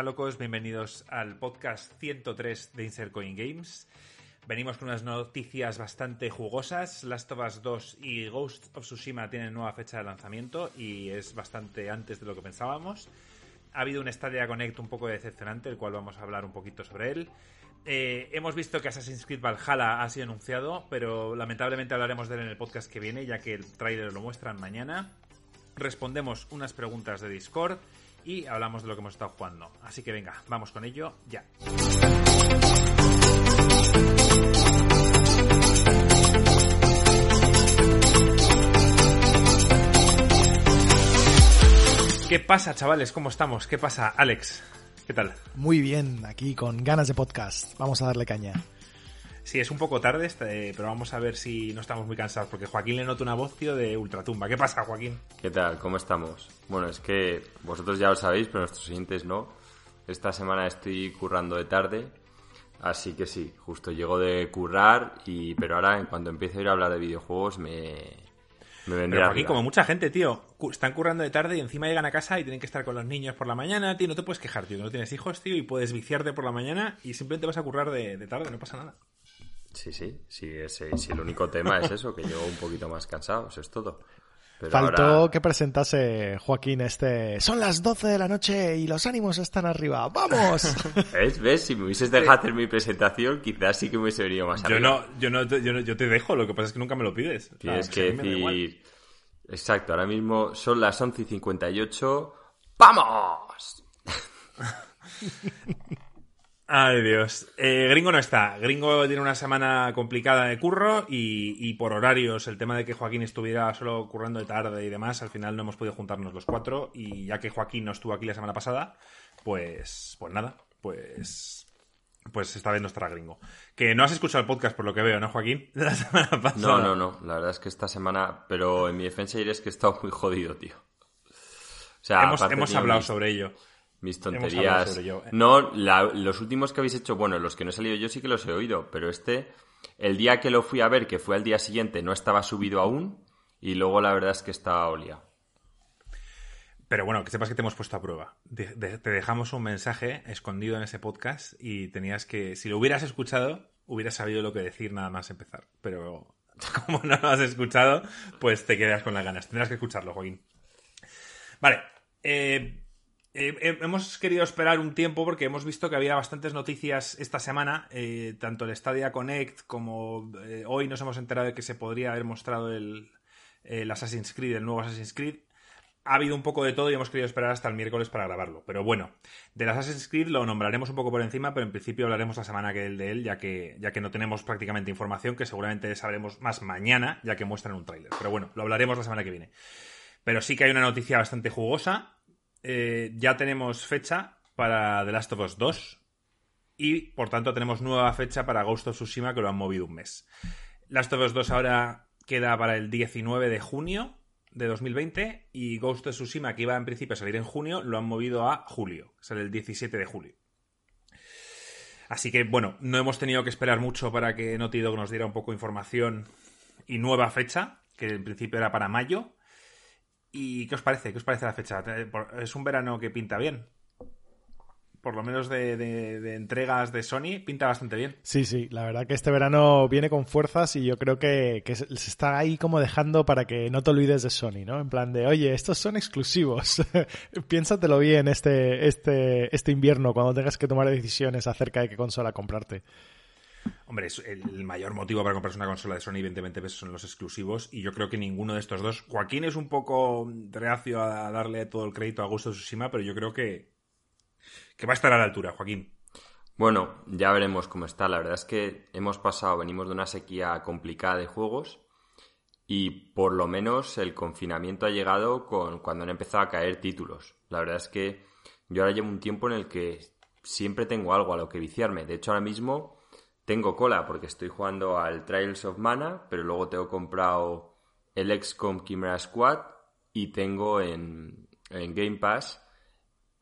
pasa, locos? Bienvenidos al podcast 103 de Insert Coin Games. Venimos con unas noticias bastante jugosas. Last of Us 2 y Ghost of Tsushima tienen nueva fecha de lanzamiento y es bastante antes de lo que pensábamos. Ha habido un Stadia Connect un poco decepcionante, el cual vamos a hablar un poquito sobre él. Eh, hemos visto que Assassin's Creed Valhalla ha sido anunciado, pero lamentablemente hablaremos de él en el podcast que viene, ya que el tráiler lo muestran mañana. Respondemos unas preguntas de Discord y hablamos de lo que hemos estado jugando. Así que venga, vamos con ello ya. ¿Qué pasa, chavales? ¿Cómo estamos? ¿Qué pasa, Alex? ¿Qué tal? Muy bien, aquí con ganas de podcast. Vamos a darle caña. Sí, es un poco tarde, este, pero vamos a ver si no estamos muy cansados, porque Joaquín le nota una voz, tío, de ultratumba. ¿Qué pasa, Joaquín? ¿Qué tal? ¿Cómo estamos? Bueno, es que vosotros ya lo sabéis, pero nuestros oyentes no. Esta semana estoy currando de tarde, así que sí, justo llego de currar, y pero ahora en cuanto empiece a ir a hablar de videojuegos me, Pero Joaquín, arriba. como mucha gente, tío, están currando de tarde y encima llegan a casa y tienen que estar con los niños por la mañana, tío, no te puedes quejar, tío, no tienes hijos, tío, y puedes viciarte por la mañana y simplemente vas a currar de, de tarde, no pasa nada. Sí, sí, sí, ese, sí, el único tema es eso, que llego un poquito más cansado, eso es todo. Pero Faltó ahora- que presentase Joaquín este. Son las 12 de la noche y los ánimos están arriba. ¡Vamos! ¿Ves? ¿Ves? Si me hubieses dejado hacer mi presentación, quizás sí que me hubiese venido más Yo arriba. no, yo no, te- yo no- yo te dejo, lo que pasa es que nunca me lo pides. Tienes que decir... Exacto, ahora mismo son las 11 y 58. ¡Vamos! Ay, Dios. Eh, Gringo no está. Gringo tiene una semana complicada de curro y, y por horarios, el tema de que Joaquín estuviera solo currando de tarde y demás, al final no hemos podido juntarnos los cuatro y ya que Joaquín no estuvo aquí la semana pasada, pues, pues nada, pues, pues esta vez no estará Gringo. Que no has escuchado el podcast por lo que veo, ¿no, Joaquín? De la semana pasada. No, no, no. La verdad es que esta semana... Pero en mi defensa diré es que he estado muy jodido, tío. O sea, Hemos, hemos hablado sobre ello. Mis tonterías. No, la- los últimos que habéis hecho, bueno, los que no he salido yo sí que los he oído, pero este, el día que lo fui a ver, que fue al día siguiente, no estaba subido aún, y luego la verdad es que estaba olía. Pero bueno, que sepas que te hemos puesto a prueba. De- de- te dejamos un mensaje escondido en ese podcast y tenías que, si lo hubieras escuchado, hubieras sabido lo que decir nada más empezar. Pero como no lo has escuchado, pues te quedas con las ganas. Tendrás que escucharlo, Joaquín. Vale. eh, eh, eh, hemos querido esperar un tiempo porque hemos visto que había bastantes noticias esta semana, eh, tanto el Stadia Connect como hoy nos hemos enterado de que se podría haber mostrado el, el Assassin's Creed, el nuevo Assassin's Creed ha habido un poco de todo y hemos querido esperar hasta el miércoles para grabarlo. Pero bueno, del Assassin's Creed lo nombraremos un poco por encima, pero en principio hablaremos la semana que el de él, ya que, ya que no tenemos prácticamente información, que seguramente sabremos más mañana, ya que muestran un tráiler. Pero bueno, lo hablaremos la semana que viene. Pero sí que hay una noticia bastante jugosa. Eh, ya tenemos fecha para The Last of Us 2 y por tanto tenemos nueva fecha para Ghost of Tsushima que lo han movido un mes. Last of Us 2 ahora queda para el 19 de junio de 2020 y Ghost of Tsushima que iba en principio a salir en junio lo han movido a julio, sale el 17 de julio. Así que bueno, no hemos tenido que esperar mucho para que Naughty Dog nos diera un poco de información y nueva fecha, que en principio era para mayo. ¿Y qué os parece? ¿Qué os parece la fecha? Es un verano que pinta bien. Por lo menos de, de- de entregas de Sony, pinta bastante bien. Sí, sí, la verdad que este verano viene con fuerzas y yo creo que, que se se está ahí como dejando para que no te olvides de Sony, ¿no? En plan de, oye, estos son exclusivos. Piénsatelo bien este, este, este invierno cuando tengas que tomar decisiones acerca de qué consola comprarte. Hombre, el mayor motivo para comprarse una consola de Sony, evidentemente, pues, son los exclusivos. Y yo creo que ninguno de estos dos. Joaquín es un poco reacio a darle todo el crédito a Ghost of Tsushima, pero yo creo que, que va a estar a la altura, Joaquín. Bueno, ya veremos cómo está. La verdad es que hemos pasado, venimos de una sequía complicada de juegos y por lo menos el confinamiento ha llegado con cuando han empezado a caer títulos. La verdad es que yo ahora llevo un tiempo en el que siempre tengo algo a lo que viciarme. De hecho, ahora mismo tengo cola porque estoy jugando al Trials of Mana, pero luego tengo comprado el XCOM Chimera Squad y tengo en, en Game Pass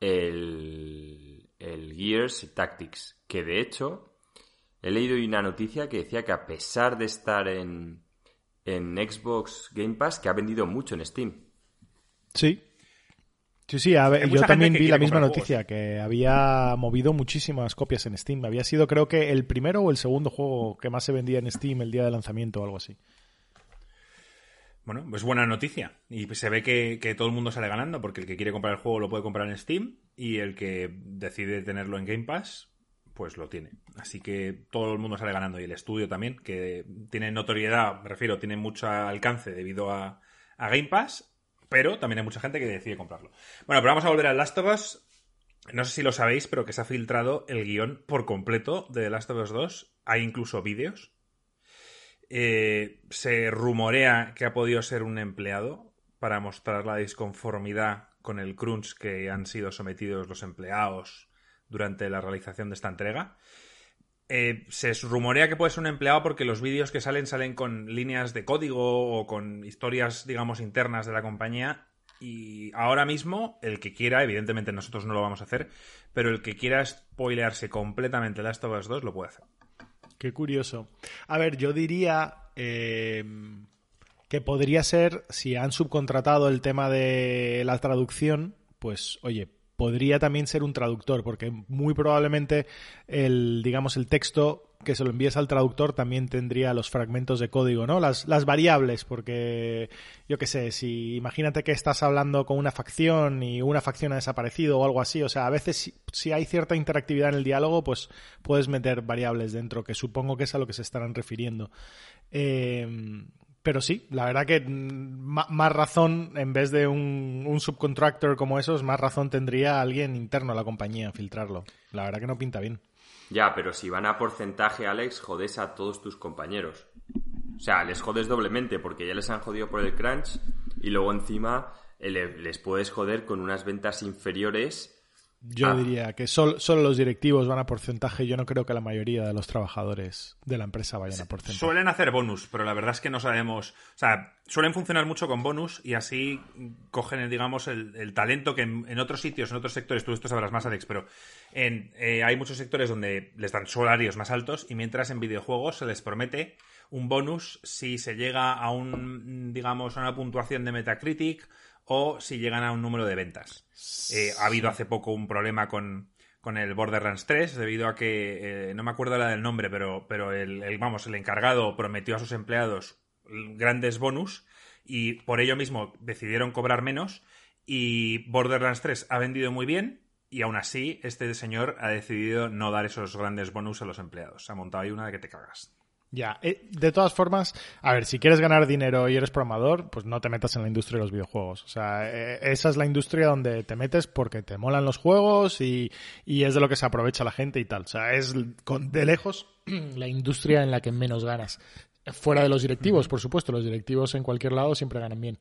el, el Gears Tactics, que de hecho he leído una noticia que decía que a pesar de estar en, en Xbox Game Pass, que ha vendido mucho en Steam. Sí, Sí, sí, yo también vi la misma noticia, que había movido muchísimas copias en Steam. Había sido creo que el primero o el segundo juego que más se vendía en Steam el día de lanzamiento o algo así. Bueno, pues buena noticia. Y se ve que, que, todo el mundo sale ganando, porque el que quiere comprar el juego lo puede comprar en Steam y el que decide tenerlo en Game Pass, pues lo tiene. Así que todo el mundo sale ganando y el estudio también, que tiene notoriedad, me refiero, tiene mucho alcance debido a, a Game Pass pero también hay mucha gente que decide comprarlo. Bueno, pero vamos a volver a Last of Us. No sé si lo sabéis, pero que se ha filtrado el guion por completo de The Last of Us 2. Hay incluso vídeos. Eh, se rumorea que ha podido ser un empleado para mostrar la disconformidad con el crunch que han sido sometidos los empleados durante la realización de esta entrega. Eh, se rumorea que puede ser un empleado porque los vídeos que salen salen con líneas de código o con historias, digamos, internas de la compañía. Y ahora mismo, el que quiera, evidentemente nosotros no lo vamos a hacer, pero el que quiera spoilearse completamente Last of Us 2 lo puede hacer. Qué curioso. A ver, yo diría eh, que podría ser, si han subcontratado el tema de la traducción, pues oye, podría también ser un traductor, porque muy probablemente el, digamos, el texto que se lo envíes al traductor también tendría los fragmentos de código, ¿no? Las, variables, porque yo qué sé, si imagínate que estás hablando con una facción y una facción ha desaparecido o algo así, o sea, a veces si, hay cierta interactividad en el diálogo, pues puedes meter variables dentro, que supongo que es a lo que se estarán refiriendo. Eh, pero sí, la verdad que mm, más razón, en vez de un, subcontractor como esos, más razón tendría alguien interno a la compañía filtrarlo. La verdad que no pinta bien. Ya, pero si van a porcentaje, Alex, jodes a todos tus compañeros. O sea, les jodes doblemente porque ya les han jodido por el crunch y luego encima eh, les puedes joder con unas ventas inferiores yo ah. diría que solo, solo, los directivos van a porcentaje. Yo no creo que la mayoría de los trabajadores de la empresa vayan a porcentaje. Suelen hacer bonus, pero la verdad es que no sabemos. O sea, suelen funcionar mucho con bonus y así cogen, digamos, el, talento que en, otros sitios, en otros sectores, tú esto sabrás más, Alex, pero en, eh, hay muchos sectores donde les dan salarios más altos y mientras en videojuegos se les promete un bonus si se llega a un, digamos, a una puntuación de Metacritic o si llegan a un número de ventas. Eh, ha habido hace poco un problema con, el Borderlands 3 debido a que, eh, no me acuerdo la del nombre, pero, pero el, vamos, el encargado prometió a sus empleados grandes bonus y por ello mismo decidieron cobrar menos y Borderlands 3 ha vendido muy bien y aún así este señor ha decidido no dar esos grandes bonus a los empleados. Ha montado ahí una de que te cagas. Ya, eh, de todas formas, a ver, si quieres ganar dinero y eres programador, pues no te metas en la industria de los videojuegos. O sea, eh, esa es la industria donde te metes porque te molan los juegos y, es de lo que se aprovecha la gente y tal. O sea, es de lejos la industria en la que menos ganas. Fuera de los directivos, por supuesto, los directivos en cualquier lado siempre ganan bien.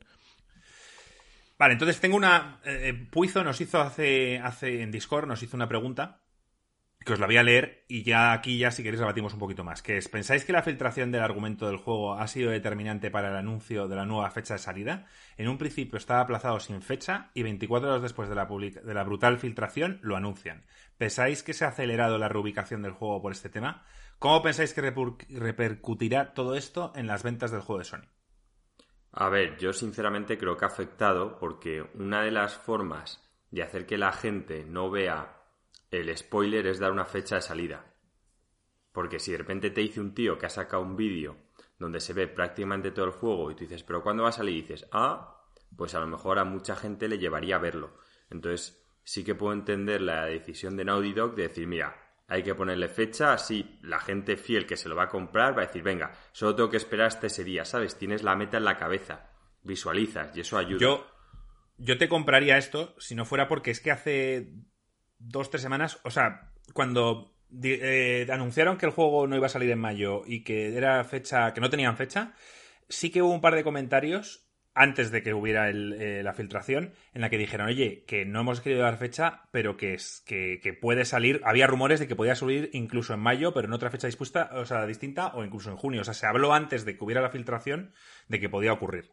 Vale, entonces tengo una. Eh, Puizo nos hizo hace, hace en Discord, nos hizo una pregunta que os la voy a leer y ya aquí ya si queréis batimos un poquito más, que es, ¿pensáis que la filtración del argumento del juego ha sido determinante para el anuncio de la nueva fecha de salida? En un principio estaba aplazado sin fecha y 24 horas después de la, de la brutal filtración lo anuncian. ¿Pensáis que se ha acelerado la reubicación del juego por este tema? ¿Cómo pensáis que repercutirá todo esto en las ventas del juego de Sony? A ver, yo sinceramente creo que ha afectado porque una de las formas de hacer que la gente no vea el spoiler es dar una fecha de salida. Porque si de repente te dice un tío que ha sacado un vídeo donde se ve prácticamente todo el juego y tú dices, pero ¿cuándo va a salir? Y dices, ah, pues a lo mejor a mucha gente le llevaría a verlo. Entonces sí que puedo entender la decisión de Naughty Dog de decir, mira, hay que ponerle fecha, así la gente fiel que se lo va a comprar va a decir, venga, solo tengo que esperar hasta ese día, ¿sabes? Tienes la meta en la cabeza, visualizas y eso ayuda. Yo, yo te compraría esto si no fuera porque es que hace dos, tres semanas, o sea, cuando eh, anunciaron que el juego no iba a salir en mayo y que era fecha, que no tenían fecha, sí que hubo un par de comentarios antes de que hubiera eh, la filtración, en la que dijeron, oye, que no hemos querido dar fecha, pero que, es, que, puede salir. Había rumores de que podía salir incluso en mayo, pero en otra fecha dispuesta, o sea, distinta, o incluso en junio. O sea, se habló antes de que hubiera la filtración de que podía ocurrir.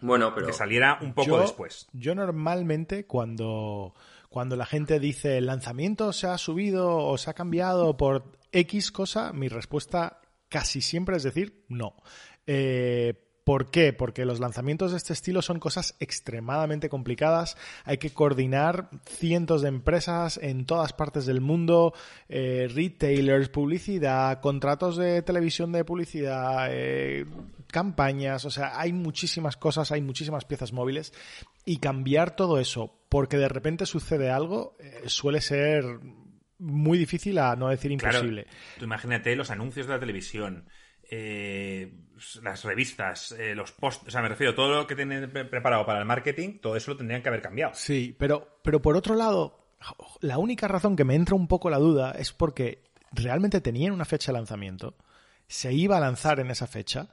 Bueno, pero. Que saliera un poco después. Yo normalmente, cuando cuando la gente dice el lanzamiento se ha subido o se ha cambiado por X cosa, mi respuesta casi siempre es decir no. Eh, ¿Por qué? Porque los lanzamientos de este estilo son cosas extremadamente complicadas. Hay que coordinar cientos de empresas en todas partes del mundo, eh, retailers, publicidad, contratos de televisión de publicidad, eh, campañas. O sea, hay muchísimas cosas, hay muchísimas piezas móviles. Y cambiar todo eso porque de repente sucede algo eh, suele ser muy difícil a no decir imposible. Claro, tú imagínate los anuncios de la televisión eh, las revistas, eh, los posts, o sea, me refiero, todo lo que tienen preparado para el marketing, todo eso lo tendrían que haber cambiado. Sí, pero, pero por otro lado, la única razón que me entra un poco la duda es porque realmente tenían una fecha de lanzamiento, se iba a lanzar en esa fecha.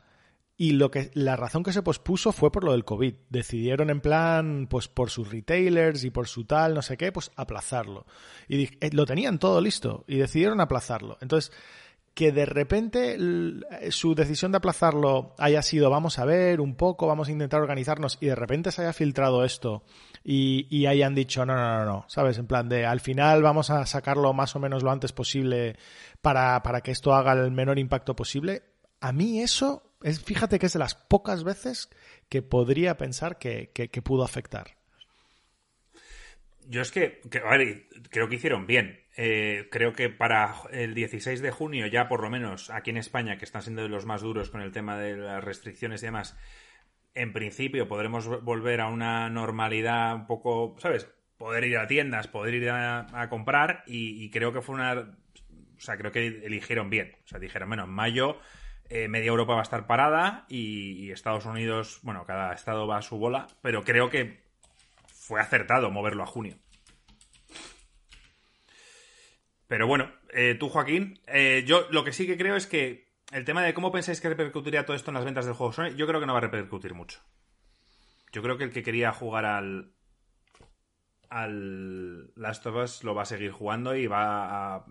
Y lo que, la razón que se pospuso fue por lo del COVID. Decidieron en plan, pues por sus retailers y por su tal, no sé qué, pues aplazarlo. Y eh, lo tenían todo listo y decidieron aplazarlo. Entonces, que de repente su decisión de aplazarlo haya sido vamos a ver un poco, vamos a intentar organizarnos y de repente se haya filtrado esto y, hayan dicho no, no, no, no, ¿sabes? En plan de al final vamos a sacarlo más o menos lo antes posible para, para que esto haga el menor impacto posible. A mí eso, es, fíjate que es de las pocas veces que podría pensar que, que, pudo afectar. Yo es que, a ver, creo que hicieron bien eh, creo que para el 16 de junio, ya por lo menos aquí en España, que están siendo los más duros con el tema de las restricciones y demás, en principio podremos volver a una normalidad un poco, ¿sabes? Poder ir a tiendas, poder ir a, comprar y, creo que fue una... O sea, creo que eligieron bien. O sea, dijeron, bueno, en mayo eh, media Europa va a estar parada y Estados Unidos, bueno, cada estado va a su bola, pero creo que fue acertado moverlo a junio. Pero bueno, eh, tú, Joaquín, eh, yo lo que sí que creo es que el tema de cómo pensáis que repercutiría todo esto en las ventas del juego Sony, yo creo que no va a repercutir mucho. Yo creo que el que quería jugar al. al Last of Us lo va a seguir jugando y va a.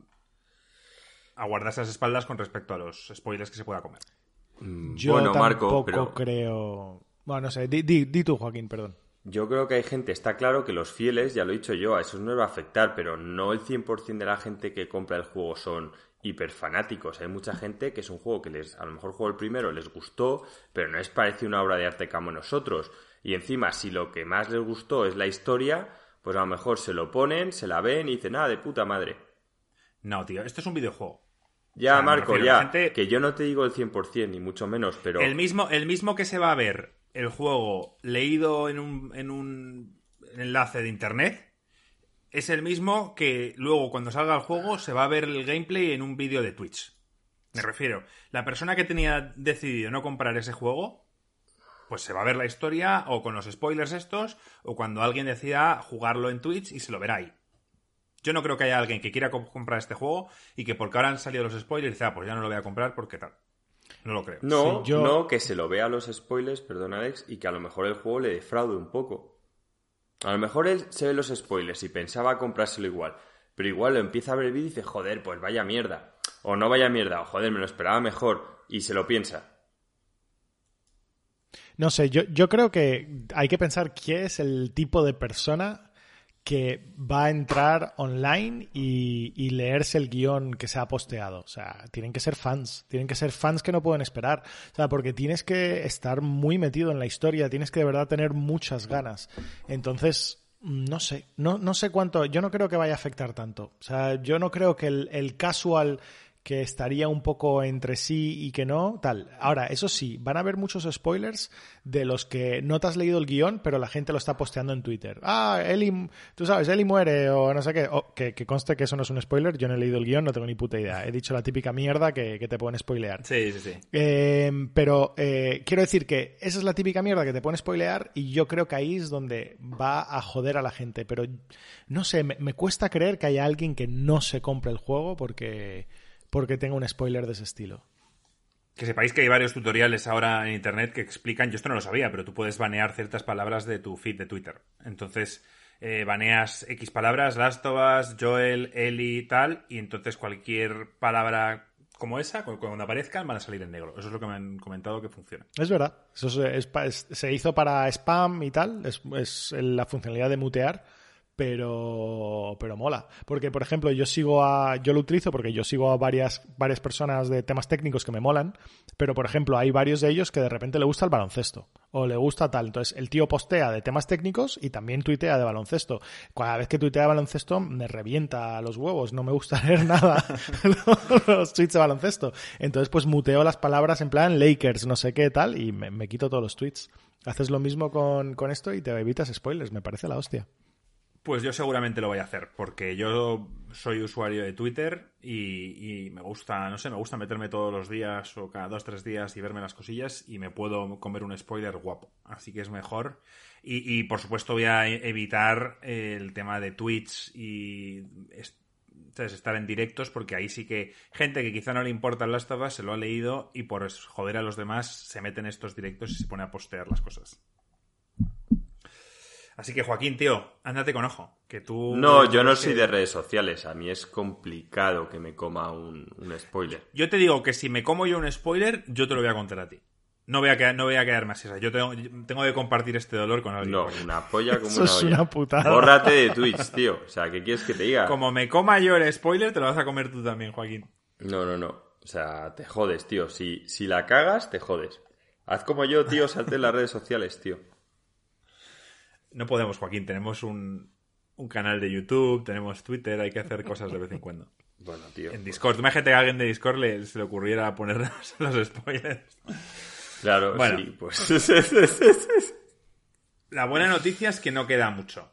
a guardarse las espaldas con respecto a los spoilers que se pueda comer. Mm, yo bueno, Marco, pero... creo. Bueno, no sé, di, di tú, Joaquín, perdón. Yo creo que hay gente, está claro que los fieles, ya lo he dicho yo, a eso no les va a afectar, pero no el 100% de la gente que compra el juego son hiperfanáticos. Hay mucha gente que es un juego que les, a lo mejor jugó el primero, les gustó, pero no es parece una obra de arte como nosotros. Y encima, si lo que más les gustó es la historia, pues a lo mejor se lo ponen, se la ven y dicen, ah, de puta madre. No, tío, esto es un videojuego. Ya, Marco, ya. Que yo no te digo el 100%, ni mucho menos, pero. El mismo, el mismo que se va a ver el juego leído en un, en un enlace de internet es el mismo que luego cuando salga el juego se va a ver el gameplay en un vídeo de Twitch. Me refiero, la persona que tenía decidido no comprar ese juego, pues se va a ver la historia o con los spoilers estos, o cuando alguien decida jugarlo en Twitch y se lo verá ahí. Yo no creo que haya alguien que quiera comprar este juego y que porque ahora han salido los spoilers dice, ah, pues ya no lo voy a comprar porque tal. No lo creo. No, no, que se lo vea los spoilers, perdón Alex, y que a lo mejor el juego le defraude un poco. A lo mejor él se ve los spoilers y pensaba comprárselo igual, pero igual lo empieza a ver el vídeo y dice, joder, pues vaya mierda. O no vaya mierda, o joder, me lo esperaba mejor, y se lo piensa. No sé, yo, yo creo que hay que pensar quién es el tipo de persona que va a entrar online y, leerse el guion que se ha posteado. O sea, tienen que ser fans, tienen que ser fans que no pueden esperar. O sea, porque tienes que estar muy metido en la historia, tienes que de verdad tener muchas ganas. Entonces, no sé, no, no sé cuánto, yo no creo que vaya a afectar tanto. O sea, yo no creo que el, el casual que estaría un poco entre sí y que no, tal. Ahora, eso sí, van a haber muchos spoilers de los que no te has leído el guion, pero la gente lo está posteando en Twitter. Ah, Eli, tú sabes, Eli muere o no sé qué. que, conste que eso no es un spoiler, yo no he leído el guion, no tengo ni puta idea. He dicho la típica mierda que, te pueden spoilear. Sí, sí, sí. Em, pero eh, quiero decir que esa es la típica mierda que te pueden spoilear y yo creo que ahí es donde va a joder a la gente. Pero no sé, me cuesta creer que haya alguien que no se compre el juego porque porque tenga un spoiler de ese estilo. Que sepáis que hay varios tutoriales ahora en internet que explican, yo esto no lo sabía, pero tú puedes banear ciertas palabras de tu feed de Twitter. Entonces, eh, baneas X palabras, Last of Us, Joel, Ellie, tal, y entonces cualquier palabra como esa, cuando aparezcan, van a salir en negro. Eso es lo que me han comentado que funciona. Es verdad. Eso se hizo para spam y tal. Es la funcionalidad de mutear pero, pero mola. Porque, por ejemplo, yo sigo a. Yo lo utilizo porque yo sigo a varias, varias personas de temas técnicos que me molan. Pero, por ejemplo, hay varios de ellos que de repente le gusta el baloncesto. O le gusta tal. Entonces, el tío postea de temas técnicos y también tuitea de baloncesto. Cada vez que tuitea de baloncesto me revienta los huevos. No me gusta leer nada los tweets de baloncesto. Entonces, pues muteo las palabras en plan Lakers, no sé qué tal, y me, me quito todos los tweets. Haces lo mismo con, con esto y te evitas spoilers. Me parece la hostia. Pues yo seguramente lo voy a hacer, porque yo soy usuario de Twitter y, me gusta, no sé, me gusta meterme todos los días o cada dos, tres días y verme las cosillas y me puedo comer un spoiler guapo. Así que es mejor. Y, por supuesto voy a evitar el tema de tweets y estar en directos, porque ahí sí que gente que quizá no le importa las tabas se lo ha leído y por joder a los demás se meten estos directos y se pone a postear las cosas. Así que Joaquín, tío, ándate con ojo. Que tú. No, yo no soy de redes sociales. A mí es complicado que me coma un, spoiler. Yo te digo que si me como yo un spoiler, yo te lo voy a contar a ti. No voy a, quedar, no voy a quedar más esa. Yo tengo, tengo que compartir este dolor con alguien. No, una polla como Eso una es una putada. Bórrate de Twitch, tío. O sea, ¿qué quieres que te diga? Como me coma yo el spoiler, te lo vas a comer tú también, Joaquín. No, no, no. O sea, te jodes, tío. Si, si la cagas, te jodes. Haz como yo, tío, salte en las redes sociales, tío. No podemos, Joaquín. Tenemos un, canal de YouTube, tenemos Twitter, hay que hacer cosas de vez en cuando. Bueno, tío. En Discord. Imagínate que a alguien de Discord le, se le ocurriera poner los spoilers. Claro, sí, pues. La buena noticia es que no queda mucho.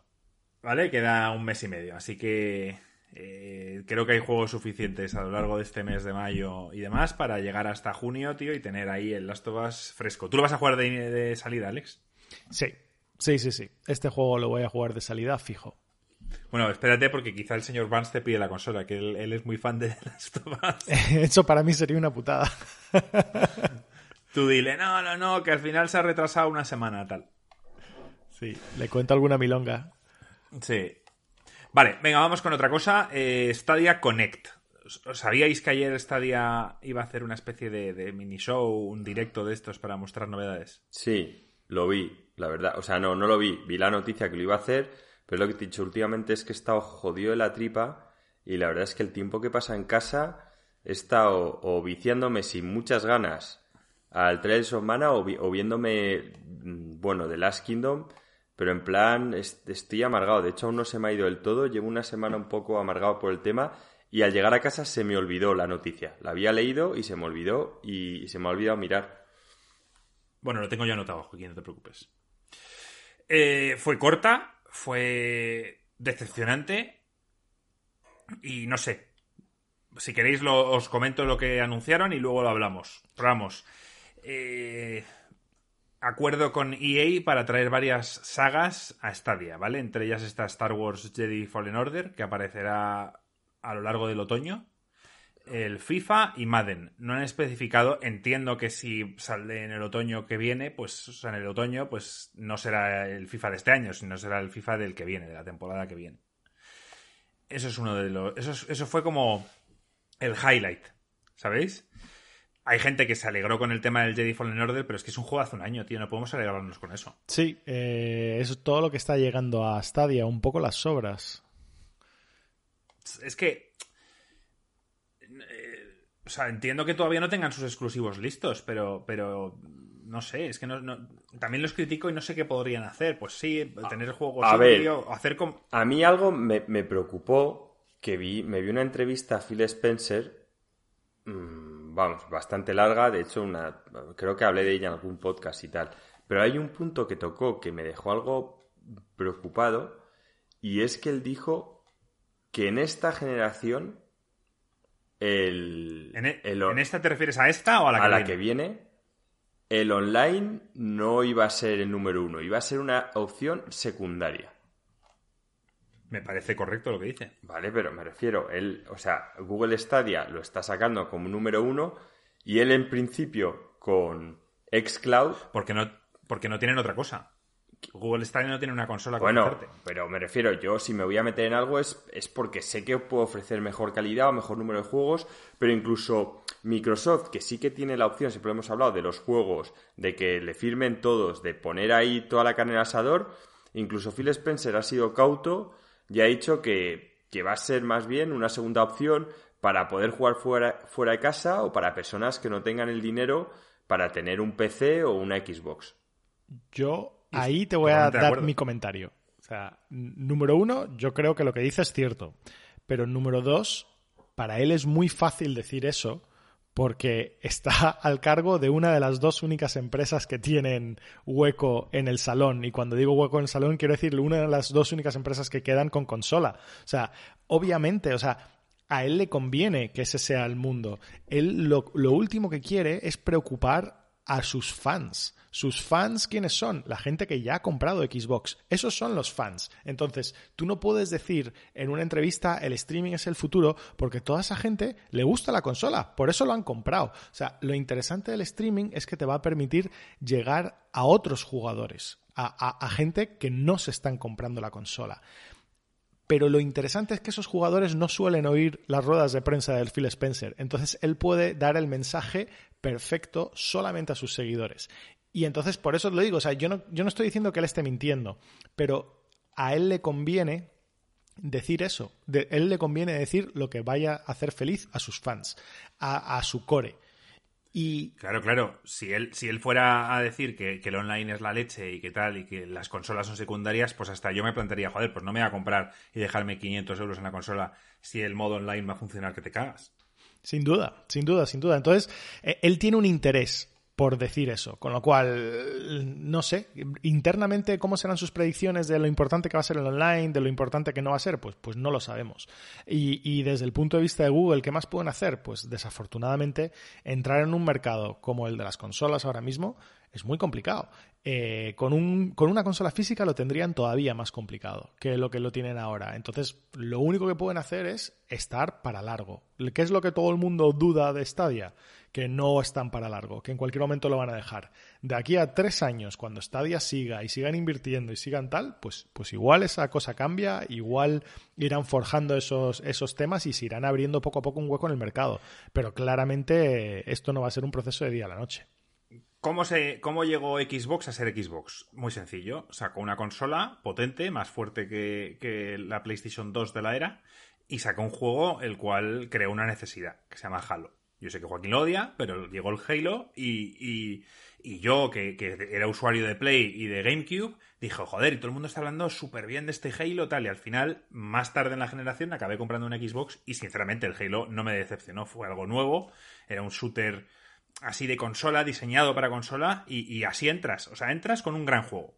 ¿Vale? Queda un mes y medio. Así que eh, creo que hay juegos suficientes a lo largo de este mes de mayo y demás para llegar hasta junio, tío, y tener ahí el Last of Us fresco. ¿Tú lo vas a jugar de salida, Alex? Sí, Sí, sí, sí. Este juego lo voy a jugar de salida fijo. Bueno, espérate porque quizá el señor Barnes te pide la consola, que él, es muy fan de las tomas. Eso para mí sería una putada. Tú dile, no, no, no, que al final se ha retrasado una semana, tal. Sí, le cuento alguna milonga. Sí. Vale, venga, vamos con otra cosa. Eh, Stadia Connect. ¿Sabíais que ayer Stadia iba a hacer una especie de, de mini show, un directo de estos para mostrar novedades? Sí, lo vi la verdad. O sea, no, no lo vi. Vi la noticia que lo iba a hacer, pero lo que te he dicho últimamente es que he estado jodido de la tripa y la verdad es que el tiempo que pasa en casa he estado o viciándome sin muchas ganas al Trails of Mana o, viéndome, mm, bueno, The Last Kingdom, pero en plan estoy amargado. De hecho, aún no se me ha ido del todo. Llevo una semana un poco amargado por el tema y al llegar a casa se me olvidó la noticia. La había leído y se me olvidó y, y se me ha olvidado mirar. Bueno, lo tengo ya anotado, Joaquín, no te preocupes. Eh, fue corta, fue decepcionante y no sé. Si queréis lo, os comento lo que anunciaron y luego lo hablamos. Vamos. Eh, acuerdo con EA para traer varias sagas a Stadia, ¿vale? Entre ellas está Star Wars Jedi Fallen Order, que aparecerá a lo largo del otoño el FIFA y Madden. No han especificado, entiendo que si sale en el otoño que viene, pues en el otoño, pues no será el FIFA de este año, sino será el FIFA del que viene, de la temporada que viene. Eso es uno de los. Eso, eso fue como el highlight, ¿sabéis? Hay gente que se alegró con el tema del Jedi Fallen Order, pero es que es un juego hace un año, tío. No podemos alegrarnos con eso. Sí, eh, eso es todo lo que está llegando a Stadia, un poco las sobras. Es que o sea, entiendo que todavía no tengan sus exclusivos listos, pero, pero no sé, es que no, también los critico y no sé qué podrían hacer. Pues sí, tener juegos a ver, hacer A mí algo me, preocupó que vi, me vi una entrevista a Phil Spencer, mm, vamos, bastante larga, de hecho, una, creo que hablé de ella en algún podcast y tal. Pero hay un punto que tocó que me dejó algo preocupado y es que él dijo que en esta generación el, e, ¿En, esta te refieres a esta o a la que a viene? la que viene. El online no iba a ser el número uno, iba a ser una opción secundaria. Me parece correcto lo que dice. Vale, pero me refiero, él, o sea, Google Stadia lo está sacando como número uno y él en principio con Xcloud. Porque no, porque no tienen otra cosa. Google Stadia no tiene una consola Bueno, pero me refiero, yo si me voy a meter en algo es, es porque sé que puedo ofrecer mejor calidad o mejor número de juegos, pero incluso Microsoft, que sí que tiene la opción, siempre hemos hablado de los juegos, de que le firmen todos, de poner ahí toda la carne al asador, incluso Phil Spencer ha sido cauto ya ha dicho que, va a ser más bien una segunda opción para poder jugar fuera, fuera de casa o para personas que no tengan el dinero para tener un PC o una Xbox. Yo ahí te voy a dar mi comentario. O sea, número uno, yo creo que lo que dice es cierto. Pero número dos, para él es muy fácil decir eso porque está al cargo de una de las dos únicas empresas que tienen hueco en el salón. Y cuando digo hueco en el salón, quiero decir una de las dos únicas empresas que quedan con consola. O sea, obviamente, o sea, a él le conviene que ese sea el mundo. Él lo, lo último que quiere es preocupar a sus fans. ¿Sus fans quiénes son? La gente que ya ha comprado Xbox. Esos son los fans. Entonces, tú no puedes decir en una entrevista el streaming es el futuro porque toda esa gente le gusta la consola. Por eso lo han comprado. O sea, lo interesante del streaming es que te va a permitir llegar a otros jugadores, a, a gente que no se están comprando la consola pero lo interesante es que esos jugadores no suelen oír las ruedas de prensa del Phil Spencer. Entonces él puede dar el mensaje perfecto solamente a sus seguidores. Y entonces, por eso lo digo, o sea, yo no, yo no estoy diciendo que él esté mintiendo, pero a él le conviene decir eso. De, él le conviene decir lo que vaya a hacer feliz a sus fans, a, su core. Y... Claro, claro. Si él, si él fuera a decir que, que, el online es la leche y que tal, y que las consolas son secundarias, pues hasta yo me plantearía, joder, pues no me voy a comprar y dejarme 500 euros en la consola si el modo online va a funcionar que te cagas. Sin duda, sin duda, sin duda. Entonces, eh, él tiene un interés por decir eso. Con lo cual, no sé, internamente cómo serán sus predicciones de lo importante que va a ser el online, de lo importante que no va a ser, pues, pues no lo sabemos. Y, desde el punto de vista de Google, ¿qué más pueden hacer? Pues desafortunadamente, entrar en un mercado como el de las consolas ahora mismo es muy complicado. Eh, con, un, con una consola física lo tendrían todavía más complicado que lo que lo tienen ahora. Entonces, lo único que pueden hacer es estar para largo. ¿Qué es lo que todo el mundo duda de Stadia? Que no están para largo, que en cualquier momento lo van a dejar. De aquí a tres años, cuando Stadia siga y sigan invirtiendo y sigan tal, pues, pues igual esa cosa cambia, igual irán forjando esos, esos temas y se irán abriendo poco a poco un hueco en el mercado. Pero claramente esto no va a ser un proceso de día a la noche. ¿Cómo, se, ¿Cómo llegó Xbox a ser Xbox? Muy sencillo. Sacó una consola potente, más fuerte que, la PlayStation 2 de la era, y sacó un juego el cual creó una necesidad, que se llama Halo. Yo sé que Joaquín lo odia, pero llegó el Halo y, yo, que, era usuario de Play y de GameCube, dije, joder, y todo el mundo está hablando súper bien de este Halo, tal, y al final, más tarde en la generación, acabé comprando una Xbox y sinceramente el Halo no me decepcionó, fue algo nuevo, era un shooter así de consola, diseñado para consola, y, así entras. O sea, entras con un gran juego.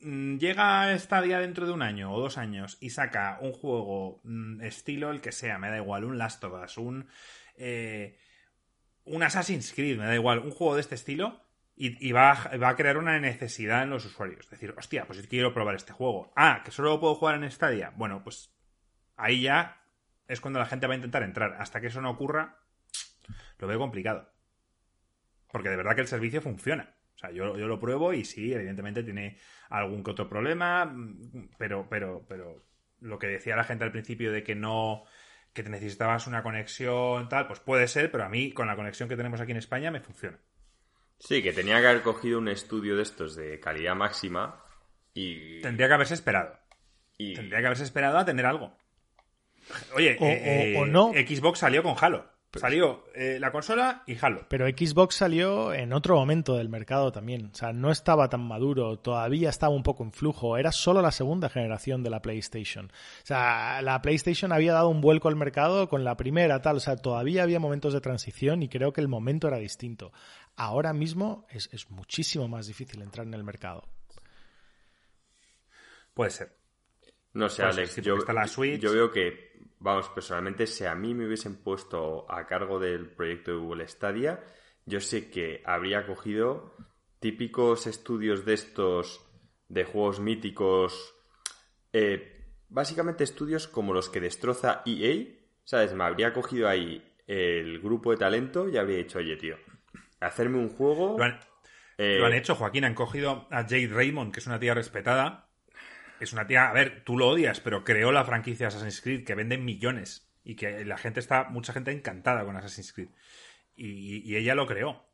Mm, llega Stadia dentro de un año o dos años y saca un juego mm, estilo el que sea, me da igual, un Last of Us, un, eh, un Assassin's Creed, me da igual, un juego de este estilo y, va, va, a crear una necesidad en los usuarios. Decir, hostia, pues quiero probar este juego. Ah, que solo lo puedo jugar en Stadia. Bueno, pues ahí ya es cuando la gente va a intentar entrar. Hasta que eso no ocurra, lo veo complicado. Porque de verdad que el servicio funciona. O sea, yo, yo lo pruebo y sí, evidentemente tiene algún que otro problema, pero, pero, pero lo que decía la gente al principio de que no que te necesitabas una conexión tal, pues puede ser, pero a mí con la conexión que tenemos aquí en España me funciona. Sí, que tenía que haber cogido un estudio de estos de calidad máxima y... Tendría que haberse esperado. Y... Tendría que haberse esperado a tener algo. Oye, o eh, no. Xbox salió con Halo. Salió eh, la consola y Halo. Pero Xbox salió en otro momento del mercado también. O sea, no estaba tan maduro, todavía estaba un poco en flujo. Era solo la segunda generación de la PlayStation. O sea, la PlayStation había dado un vuelco al mercado con la primera, tal. O sea, todavía había momentos de transición y creo que el momento era distinto. Ahora mismo es, muchísimo más difícil entrar en el mercado. Puede ser. No sé, Alex. yo, yo veo que vamos, personalmente, si a mí me hubiesen puesto a cargo del proyecto de Google Stadia, yo sé que habría cogido típicos estudios de estos de juegos míticos, eh, básicamente estudios como los que destroza EA, ¿sabes? Me habría cogido ahí el grupo de talento y habría dicho, oye, tío, hacerme un juego... Lo han, eh, lo han hecho, Joaquín, han cogido a Jade Raymond, que es una tía respetada, es una tía, a ver, tú lo odias, pero creó la franquicia Assassin's Creed que vende millones y que la gente está, mucha gente encantada con Assassin's Creed. Y, ella lo creó.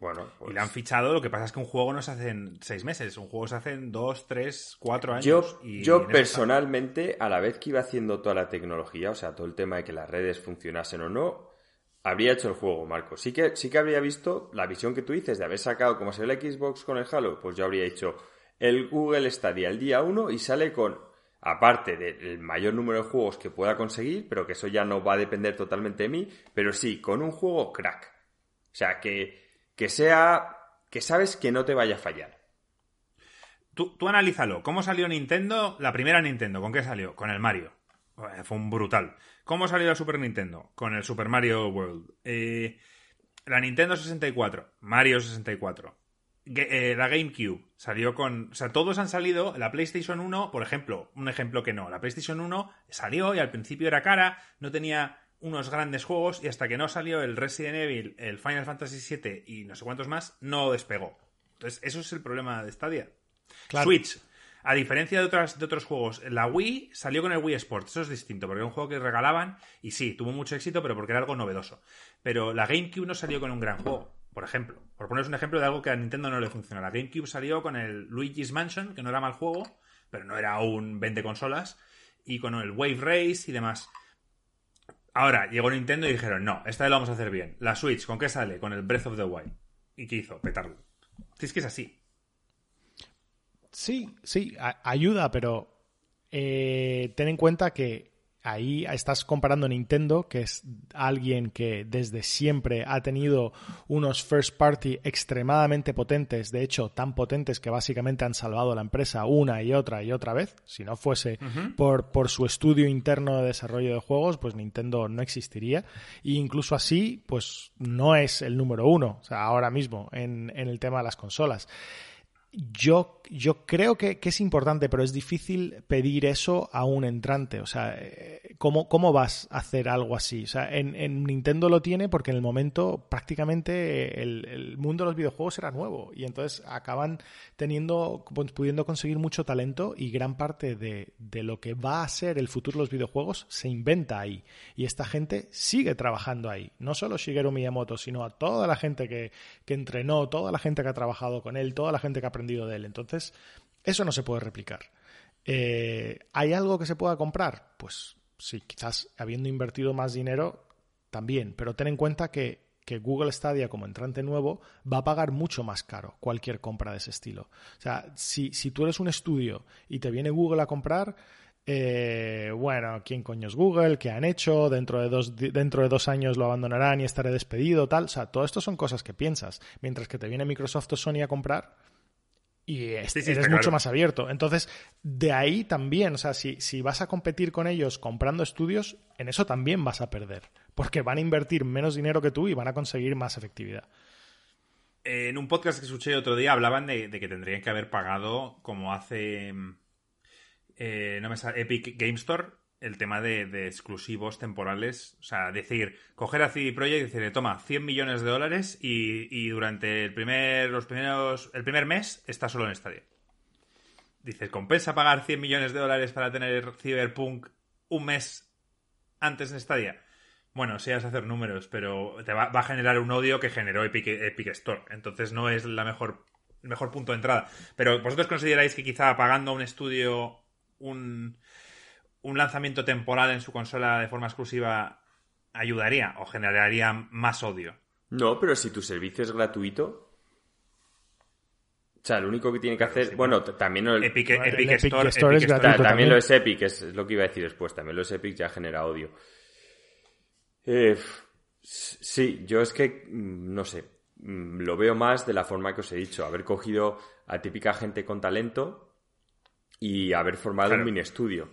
Bueno, Y le han pues fichado, lo que pasa es que un juego no se hace en seis meses, un juego se hace en dos, tres, cuatro años. Yo, y yo personalmente, a la vez que iba haciendo toda la tecnología, o sea, todo el tema de que las redes funcionasen o no, habría hecho el juego, Marco. Sí que, sí que habría visto la visión que tú dices de haber sacado como se ve la Xbox con el Halo, pues yo habría hecho el Google Stadia el día 1 y sale con, aparte del mayor número de juegos que pueda conseguir, pero que eso ya no va a depender totalmente de mí, pero sí, con un juego crack. O sea, que, que sea, que sabes que no te vaya a fallar. Tú, analízalo. ¿Cómo salió Nintendo? La primera Nintendo, ¿con qué salió? Con el Mario. Fue un brutal. ¿Cómo salió la Super Nintendo? Con el Super Mario World. Eh, la Nintendo 64, Mario 64. Eh, la GameCube salió con. O sea, todos han salido. La PlayStation 1, por ejemplo, un ejemplo que no. La PlayStation 1 salió y al principio era cara, no tenía unos grandes juegos y hasta que no salió el Resident Evil, el Final Fantasy VII y no sé cuántos más, no despegó. Entonces, eso es el problema de Stadia. Claro. Switch. A diferencia de, otras, de otros juegos, la Wii salió con el Wii Sports. Eso es distinto, porque era un juego que regalaban y sí, tuvo mucho éxito, pero porque era algo novedoso. Pero la GameCube no salió con un gran juego, por ejemplo. Por poneros un ejemplo de algo que a Nintendo no le funciona. La GameCube salió con el Luigi's Mansion, que no era mal juego, pero no era un 20 consolas, y con el Wave Race y demás. Ahora, llegó Nintendo y dijeron, no, esta vez lo vamos a hacer bien. La Switch, ¿con qué sale? Con el Breath of the Wild. ¿Y qué hizo? Petarlo. Es que es así. Sí, sí, ayuda, pero eh, ten en cuenta que ahí estás comparando Nintendo, que es alguien que desde siempre ha tenido unos first party extremadamente potentes, de hecho tan potentes que básicamente han salvado la empresa una y otra y otra vez. Si no fuese por, por su estudio interno de desarrollo de juegos, pues Nintendo no existiría. E incluso así, pues no es el número uno, o sea, ahora mismo en, en el tema de las consolas. Yo, yo creo que, que es importante, pero es difícil pedir eso a un entrante. O sea, eh, ¿cómo, cómo vas a hacer algo así? O sea, en, en Nintendo lo tiene porque en el momento prácticamente el, el mundo de los videojuegos era nuevo y entonces acaban teniendo, pues, pudiendo conseguir mucho talento y gran parte de, de lo que va a ser el futuro de los videojuegos se inventa ahí. Y esta gente sigue trabajando ahí. No solo Shigeru Miyamoto, sino a toda la gente que, que entrenó, toda la gente que ha trabajado con él, toda la gente que ha aprendido de él. Entonces, eso no se puede replicar. Eh, ¿Hay algo que se pueda comprar? Pues sí, quizás habiendo invertido más dinero también, pero ten en cuenta que, que Google Stadia como entrante nuevo va a pagar mucho más caro cualquier compra de ese estilo. O sea, si, si tú eres un estudio y te viene Google a comprar, eh, bueno, ¿quién coño es Google? ¿Qué han hecho? Dentro de, dos, dentro de dos años lo abandonarán y estaré despedido, tal. O sea, todo esto son cosas que piensas. Mientras que te viene Microsoft o Sony a comprar, y es- Sí, sí, eres mucho claro. más abierto. Entonces, de ahí también, o sea, si, si vas a competir con ellos comprando estudios, en eso también vas a perder, porque van a invertir menos dinero que tú y van a conseguir más efectividad. En un podcast que escuché otro día hablaban de, de que tendrían que haber pagado, como hace mm, eh, no me sale, Epic Game Store, el tema de, de exclusivos temporales. O sea, decir, coger a CD Projekt y decirle, toma, 100 millones de dólares y, y durante el primer, los primeros, el primer mes está solo en Stadia. Dices, ¿compensa pagar 100 millones de dólares para tener Cyberpunk un mes antes en Stadia? Bueno, sí vas a hacer números, pero te va, va a generar un odio que generó Epic, Store. Entonces no es la mejor, el mejor punto de entrada. Pero vosotros consideráis que quizá pagando a un estudio un, un lanzamiento temporal en su consola de forma exclusiva ayudaría o generaría más odio. No, pero si tu servicio es gratuito. O sea, lo único que tiene que hacer. sí, bueno, también Epic, el Epic Epic Store, Store es Epic Store- gratuito también también. lo es Epic, es lo que iba a decir después. También lo es Epic ya genera odio. Eh, sí, yo es que, mm, no sé, mm, lo veo más de la forma que os he dicho. Haber cogido a típica gente con talento y haber formado Claro. un mini estudio.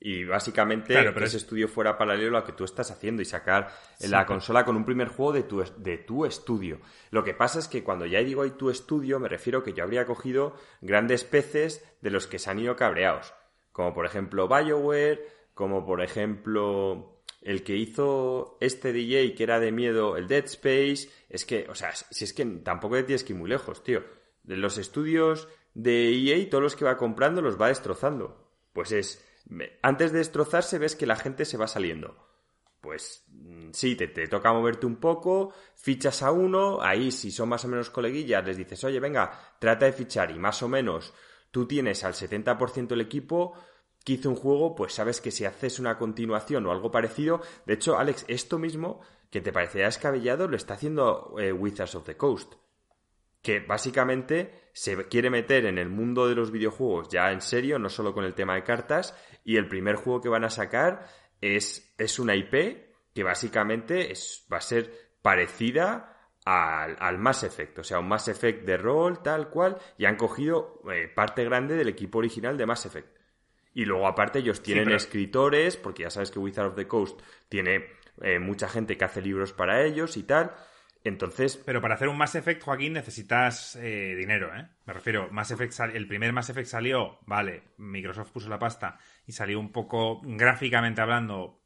Y básicamente Claro, pero ese es- estudio fuera paralelo a lo que tú estás haciendo y sacar Sí, la consola con un primer juego de tu, de tu estudio. Lo que pasa es que cuando ya digo ahí tu estudio, me refiero que yo habría cogido grandes peces de los que se han ido cabreados. Como por ejemplo BioWare, como por ejemplo el que hizo este DJ que era de miedo, el Dead Space. Es que, o sea, si es que tampoco te tienes que ir muy lejos, tío. De los estudios de EA, todos los que va comprando los va destrozando. Pues es. Antes de destrozarse, ves que la gente se va saliendo. pues mm, sí, te, te, toca moverte un poco, fichas a uno, ahí si son más o menos coleguillas, les dices, oye, venga, trata de fichar y más o menos tú tienes al 70% del equipo que hizo un juego, pues sabes que si haces una continuación o algo parecido, de hecho, Alex, esto mismo que te parecerá descabellado lo está haciendo eh, Wizards of the Coast, que básicamente se quiere meter en el mundo de los videojuegos ya en serio, no solo con el tema de cartas, y el primer juego que van a sacar es, es una IP que básicamente es, va a ser parecida al, al, Mass Effect, o sea, un Mass Effect de rol, tal cual, y han cogido eh, parte grande del equipo original de Mass Effect. Y luego, aparte, ellos tienen escritores, porque ya sabes que Wizard of the Coast tiene eh, mucha gente que hace libros para ellos y tal. Entonces. Pero para hacer un Mass Effect, Joaquín, necesitas eh, dinero, ¿eh? Me refiero, Mass Effect el primer Mass Effect salió, vale, Microsoft puso la pasta y salió un poco gráficamente hablando.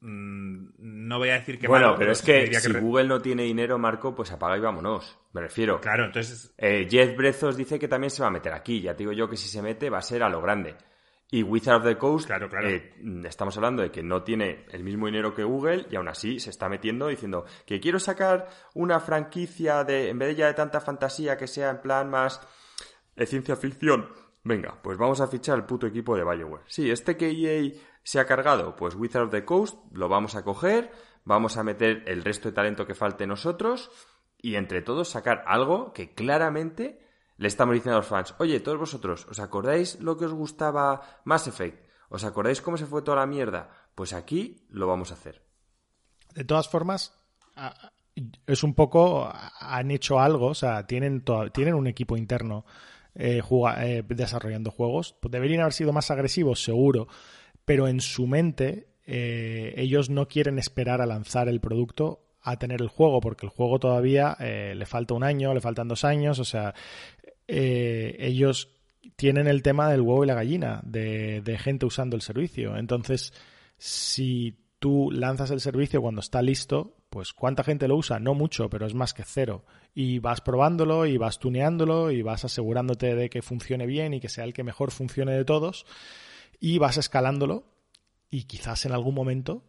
Mm, no voy a decir que bueno, pero, es que si Google no tiene dinero, Marco, pues apaga y vámonos. Me refiero. Claro, entonces. Eh, Jeff Brezos dice que también se va a meter aquí. Ya te digo yo que si se mete va a ser a lo grande. Y Wizard of the Coast, claro, claro. Eh, estamos hablando de que no tiene el mismo dinero que Google y aún así se está metiendo diciendo que quiero sacar una franquicia de, en vez de ya de tanta fantasía, que sea en plan más de ciencia ficción. Venga, pues vamos a fichar el puto equipo de Bioware. Sí, este que EA se ha cargado, pues Wizard of the Coast lo vamos a coger, vamos a meter el resto de talento que falte nosotros y entre todos sacar algo que claramente le estamos diciendo a los fans, oye, todos vosotros, ¿os acordáis lo que os gustaba Mass Effect? ¿Os acordáis cómo se fue toda la mierda? Pues aquí lo vamos a hacer. De todas formas, es un poco, han hecho algo, o sea, tienen, tienen un equipo interno eh, eh, desarrollando juegos. Deberían haber sido más agresivos, seguro, pero en su mente eh, ellos no quieren esperar a lanzar el producto a tener el juego, porque el juego todavía le falta un año, le faltan dos años, o sea, eh, ellos tienen el tema del huevo y la gallina, de, gente usando el servicio. Entonces, si tú lanzas el servicio cuando está listo, pues ¿cuánta gente lo usa? No mucho, pero es más que cero. Y vas probándolo y vas tuneándolo y vas asegurándote de que funcione bien y que sea el que mejor funcione de todos y vas escalándolo y quizás en algún momento,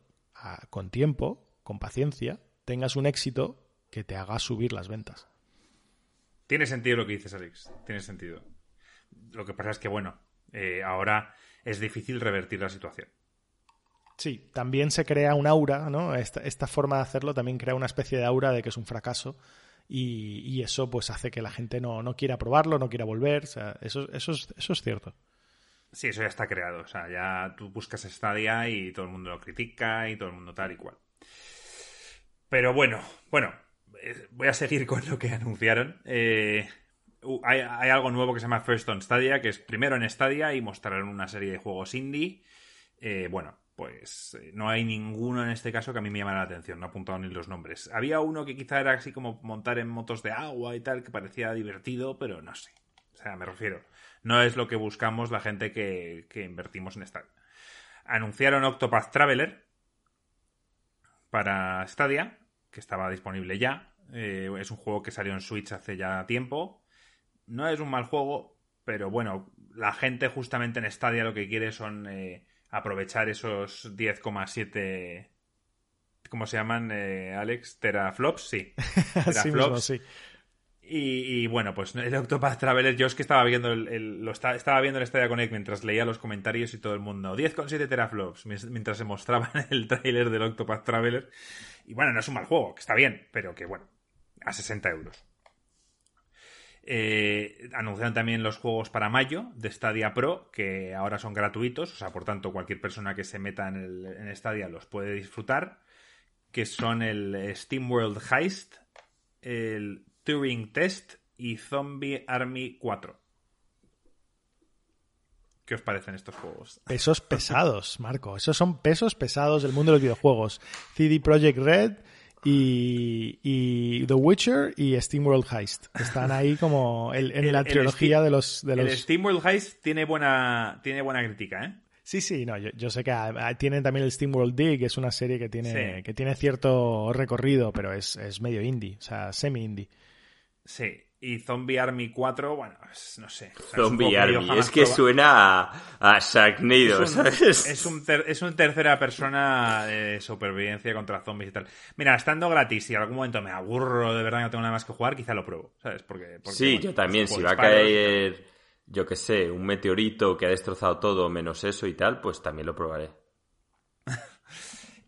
con tiempo, con paciencia, tengas un éxito que te haga subir las ventas. Tiene sentido lo que dices, Alex. Tiene sentido. Lo que pasa es que, bueno, eh, ahora es difícil revertir la situación. Sí, también se crea un aura, ¿no? Esta, forma de hacerlo también crea una especie de aura de que es un fracaso y, eso pues hace que la gente no, quiera probarlo, no quiera volver. O sea, eso, eso, es, eso es cierto. Sí, eso ya está creado. O sea, ya tú buscas Stadia y todo el mundo lo critica y todo el mundo tal y cual. Pero bueno, bueno, voy a seguir con lo que anunciaron. Eh, hay, algo nuevo que se llama First on Stadia, que es primero en Stadia y mostraron una serie de juegos indie. Eh, bueno, pues no hay ninguno en este caso que a mí me llamara la atención, no he apuntado ni los nombres. Había uno que quizá era así como montar en motos de agua y tal, que parecía divertido, pero no sé. O sea, me refiero, no es lo que buscamos la gente que, que invertimos en Stadia. Anunciaron Octopath Traveler para Stadia, que estaba disponible ya. Eh, es un juego que salió en Switch hace ya tiempo. No es un mal juego, pero bueno, la gente justamente en Stadia lo que quiere son eh, aprovechar esos 10,7... ¿Cómo se llaman, eh, Alex? ¿Teraflops? Sí. Teraflops. sí, Y, bueno, pues el Octopath Traveler, yo es que estaba viendo el, lo estaba viendo el Stadia Connect mientras leía los comentarios y todo el mundo. 10,7 teraflops mientras se mostraba el tráiler del Octopath Traveler. Y bueno, no es un mal juego, que está bien, pero que bueno, a 60 euros. Eh, anunciaron también los juegos para mayo de Stadia Pro, que ahora son gratuitos, o sea, por tanto, cualquier persona que se meta en, el, Stadia los puede disfrutar, que son el Steam World Heist, el Turing Test y Zombie Army 4. ¿Qué os parecen estos juegos? Pesos pesados, Marco. Esos son pesos pesados del mundo de los videojuegos. CD Projekt Red y, The Witcher y Steam World Heist. Están ahí como en la trilogía de los, de los... El Steam World Heist tiene buena, tiene buena crítica, ¿eh? Sí, sí, no, yo, sé que tienen también el Steam World Dig, que es una serie que tiene, que tiene cierto recorrido, pero es, es medio indie, o sea, semi-indie. Sí, Y Zombie Army 4, bueno, no sé. Zombie Army, es que suena a, a Sharknado, es un, ¿sabes? Es un, es un tercera persona de supervivencia contra zombies y tal. Mira, estando gratis, si en algún momento me aburro de verdad no tengo nada más que jugar, quizá lo pruebo, ¿sabes? Porque, sí, yo también, si va a caer, yo que sé, un meteorito que ha destrozado todo menos eso y tal, pues también lo probaré.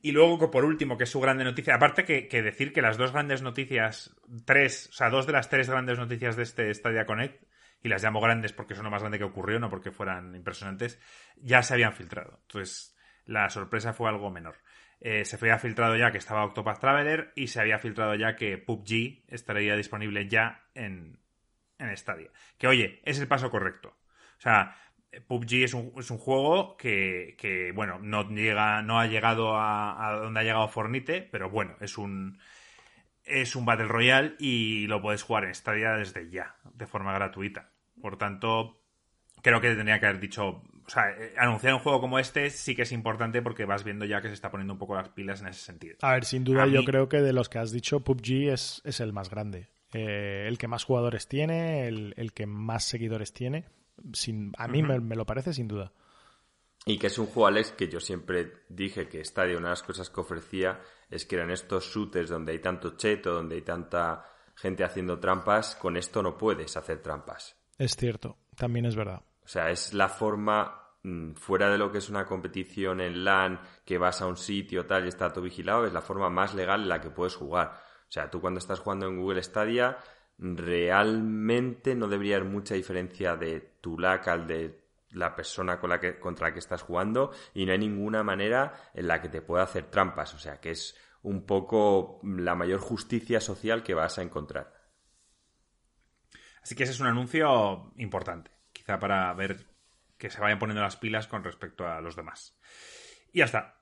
Y luego, por último, que es su grande noticia, aparte que, decir que las dos grandes noticias, tres, o sea, dos de las tres grandes noticias de este Stadia Connect, y las llamo grandes porque son lo más grande que ocurrió, no porque fueran impresionantes, ya se habían filtrado. Entonces, la sorpresa fue algo menor. Eh, se había filtrado ya que estaba Octopath Traveler y se había filtrado ya que PUBG estaría disponible ya en, en Stadia. Que oye, es el paso correcto. O sea, PUBG es un, es un juego que, bueno, no, llega, no ha llegado a, donde ha llegado Fornite, pero bueno, es un, es un Battle Royale y lo puedes jugar en Stadia desde ya, de forma gratuita. Por tanto, creo que tendría que haber dicho, o sea, eh, anunciar un juego como este sí que es importante porque vas viendo ya que se está poniendo un poco las pilas en ese sentido. A ver, sin duda yo creo que de los que has dicho, PUBG es, es el más grande. Eh, el que más jugadores tiene, el, el que más seguidores tiene a mí me, lo parece sin duda. Y que es un juego, Alex, que yo siempre dije que Stadia, una de las cosas que ofrecía es que eran estos shooters donde hay tanto cheto, donde hay tanta gente haciendo trampas, con esto no puedes hacer trampas. Es cierto, también es verdad. O sea, es la forma, mm, fuera de lo que es una competición en LAN, que vas a un sitio tal y está todo vigilado, es la forma más legal en la que puedes jugar. O sea, tú cuando estás jugando en Google Stadia, realmente no debería haber mucha diferencia de tu lag al de la persona contra la que estás jugando y no hay ninguna manera en la que te pueda hacer trampas. O sea, que es un poco la mayor justicia social que vas a encontrar. Así que ese es un anuncio importante, quizá para ver que se vayan poniendo las pilas con respecto a los demás. Y ya está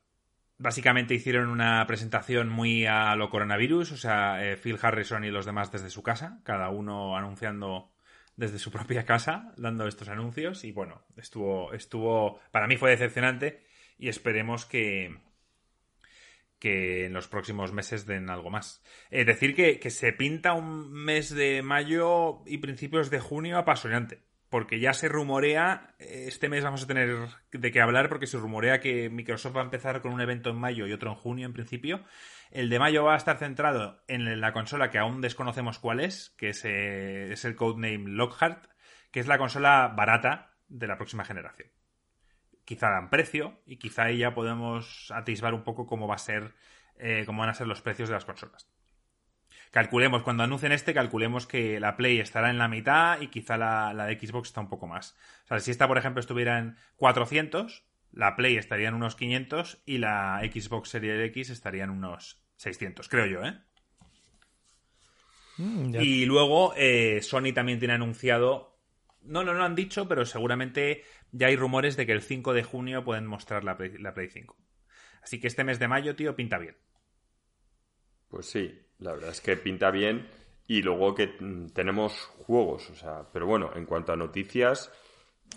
básicamente hicieron una presentación muy a lo coronavirus, o sea, eh, Phil Harrison y los demás desde su casa, cada uno anunciando desde su propia casa, dando estos anuncios y bueno, estuvo, estuvo, para mí fue decepcionante y esperemos que, que en los próximos meses den algo más. Es decir, que, que se pinta un mes de mayo y principios de junio apasionante porque ya se rumorea, este mes vamos a tener de qué hablar porque se rumorea que Microsoft va a empezar con un evento en mayo y otro en junio en principio. El de mayo va a estar centrado en la consola que aún desconocemos cuál es, que es, eh, es el codename Lockhart, que es la consola barata de la próxima generación. Quizá dan precio y quizá ahí ya podemos atisbar un poco cómo eh, cómo van a ser los precios de las consolas calculemos, cuando anuncien este, calculemos que la Play estará en la mitad y quizá la, de Xbox está un poco más. O sea, si esta, por ejemplo, estuviera en 400, la Play estaría en unos 500 y la Xbox Series X estaría en unos 600, creo yo, ¿eh? Mm, y luego eh, Sony también tiene anunciado, no, no lo han dicho, pero seguramente ya hay rumores de que el 5 de junio pueden mostrar la la Play 5. Así que este mes de mayo, tío, pinta bien. Pues sí, la verdad es que pinta bien y luego que mm, tenemos juegos, o sea, pero bueno, en cuanto a noticias,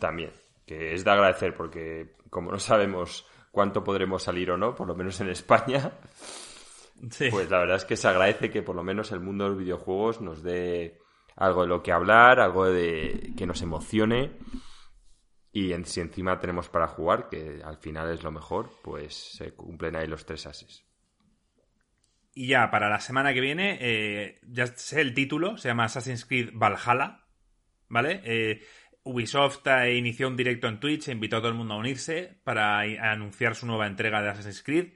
también, que es de agradecer porque como no sabemos cuánto podremos salir o no, por lo menos en España, pues la verdad es que se agradece que por lo menos el mundo de los videojuegos nos dé algo de lo que hablar, algo de que nos emocione y si encima tenemos para jugar, que al final es lo mejor, pues se cumplen ahí los tres ases. Y ya para la semana que viene, eh, ya sé el título, se llama Assassin's Creed Valhalla, ¿vale? Eh, Ubisoft inició un directo en Twitch invitó a todo el mundo a unirse para anunciar su nueva entrega de Assassin's Creed.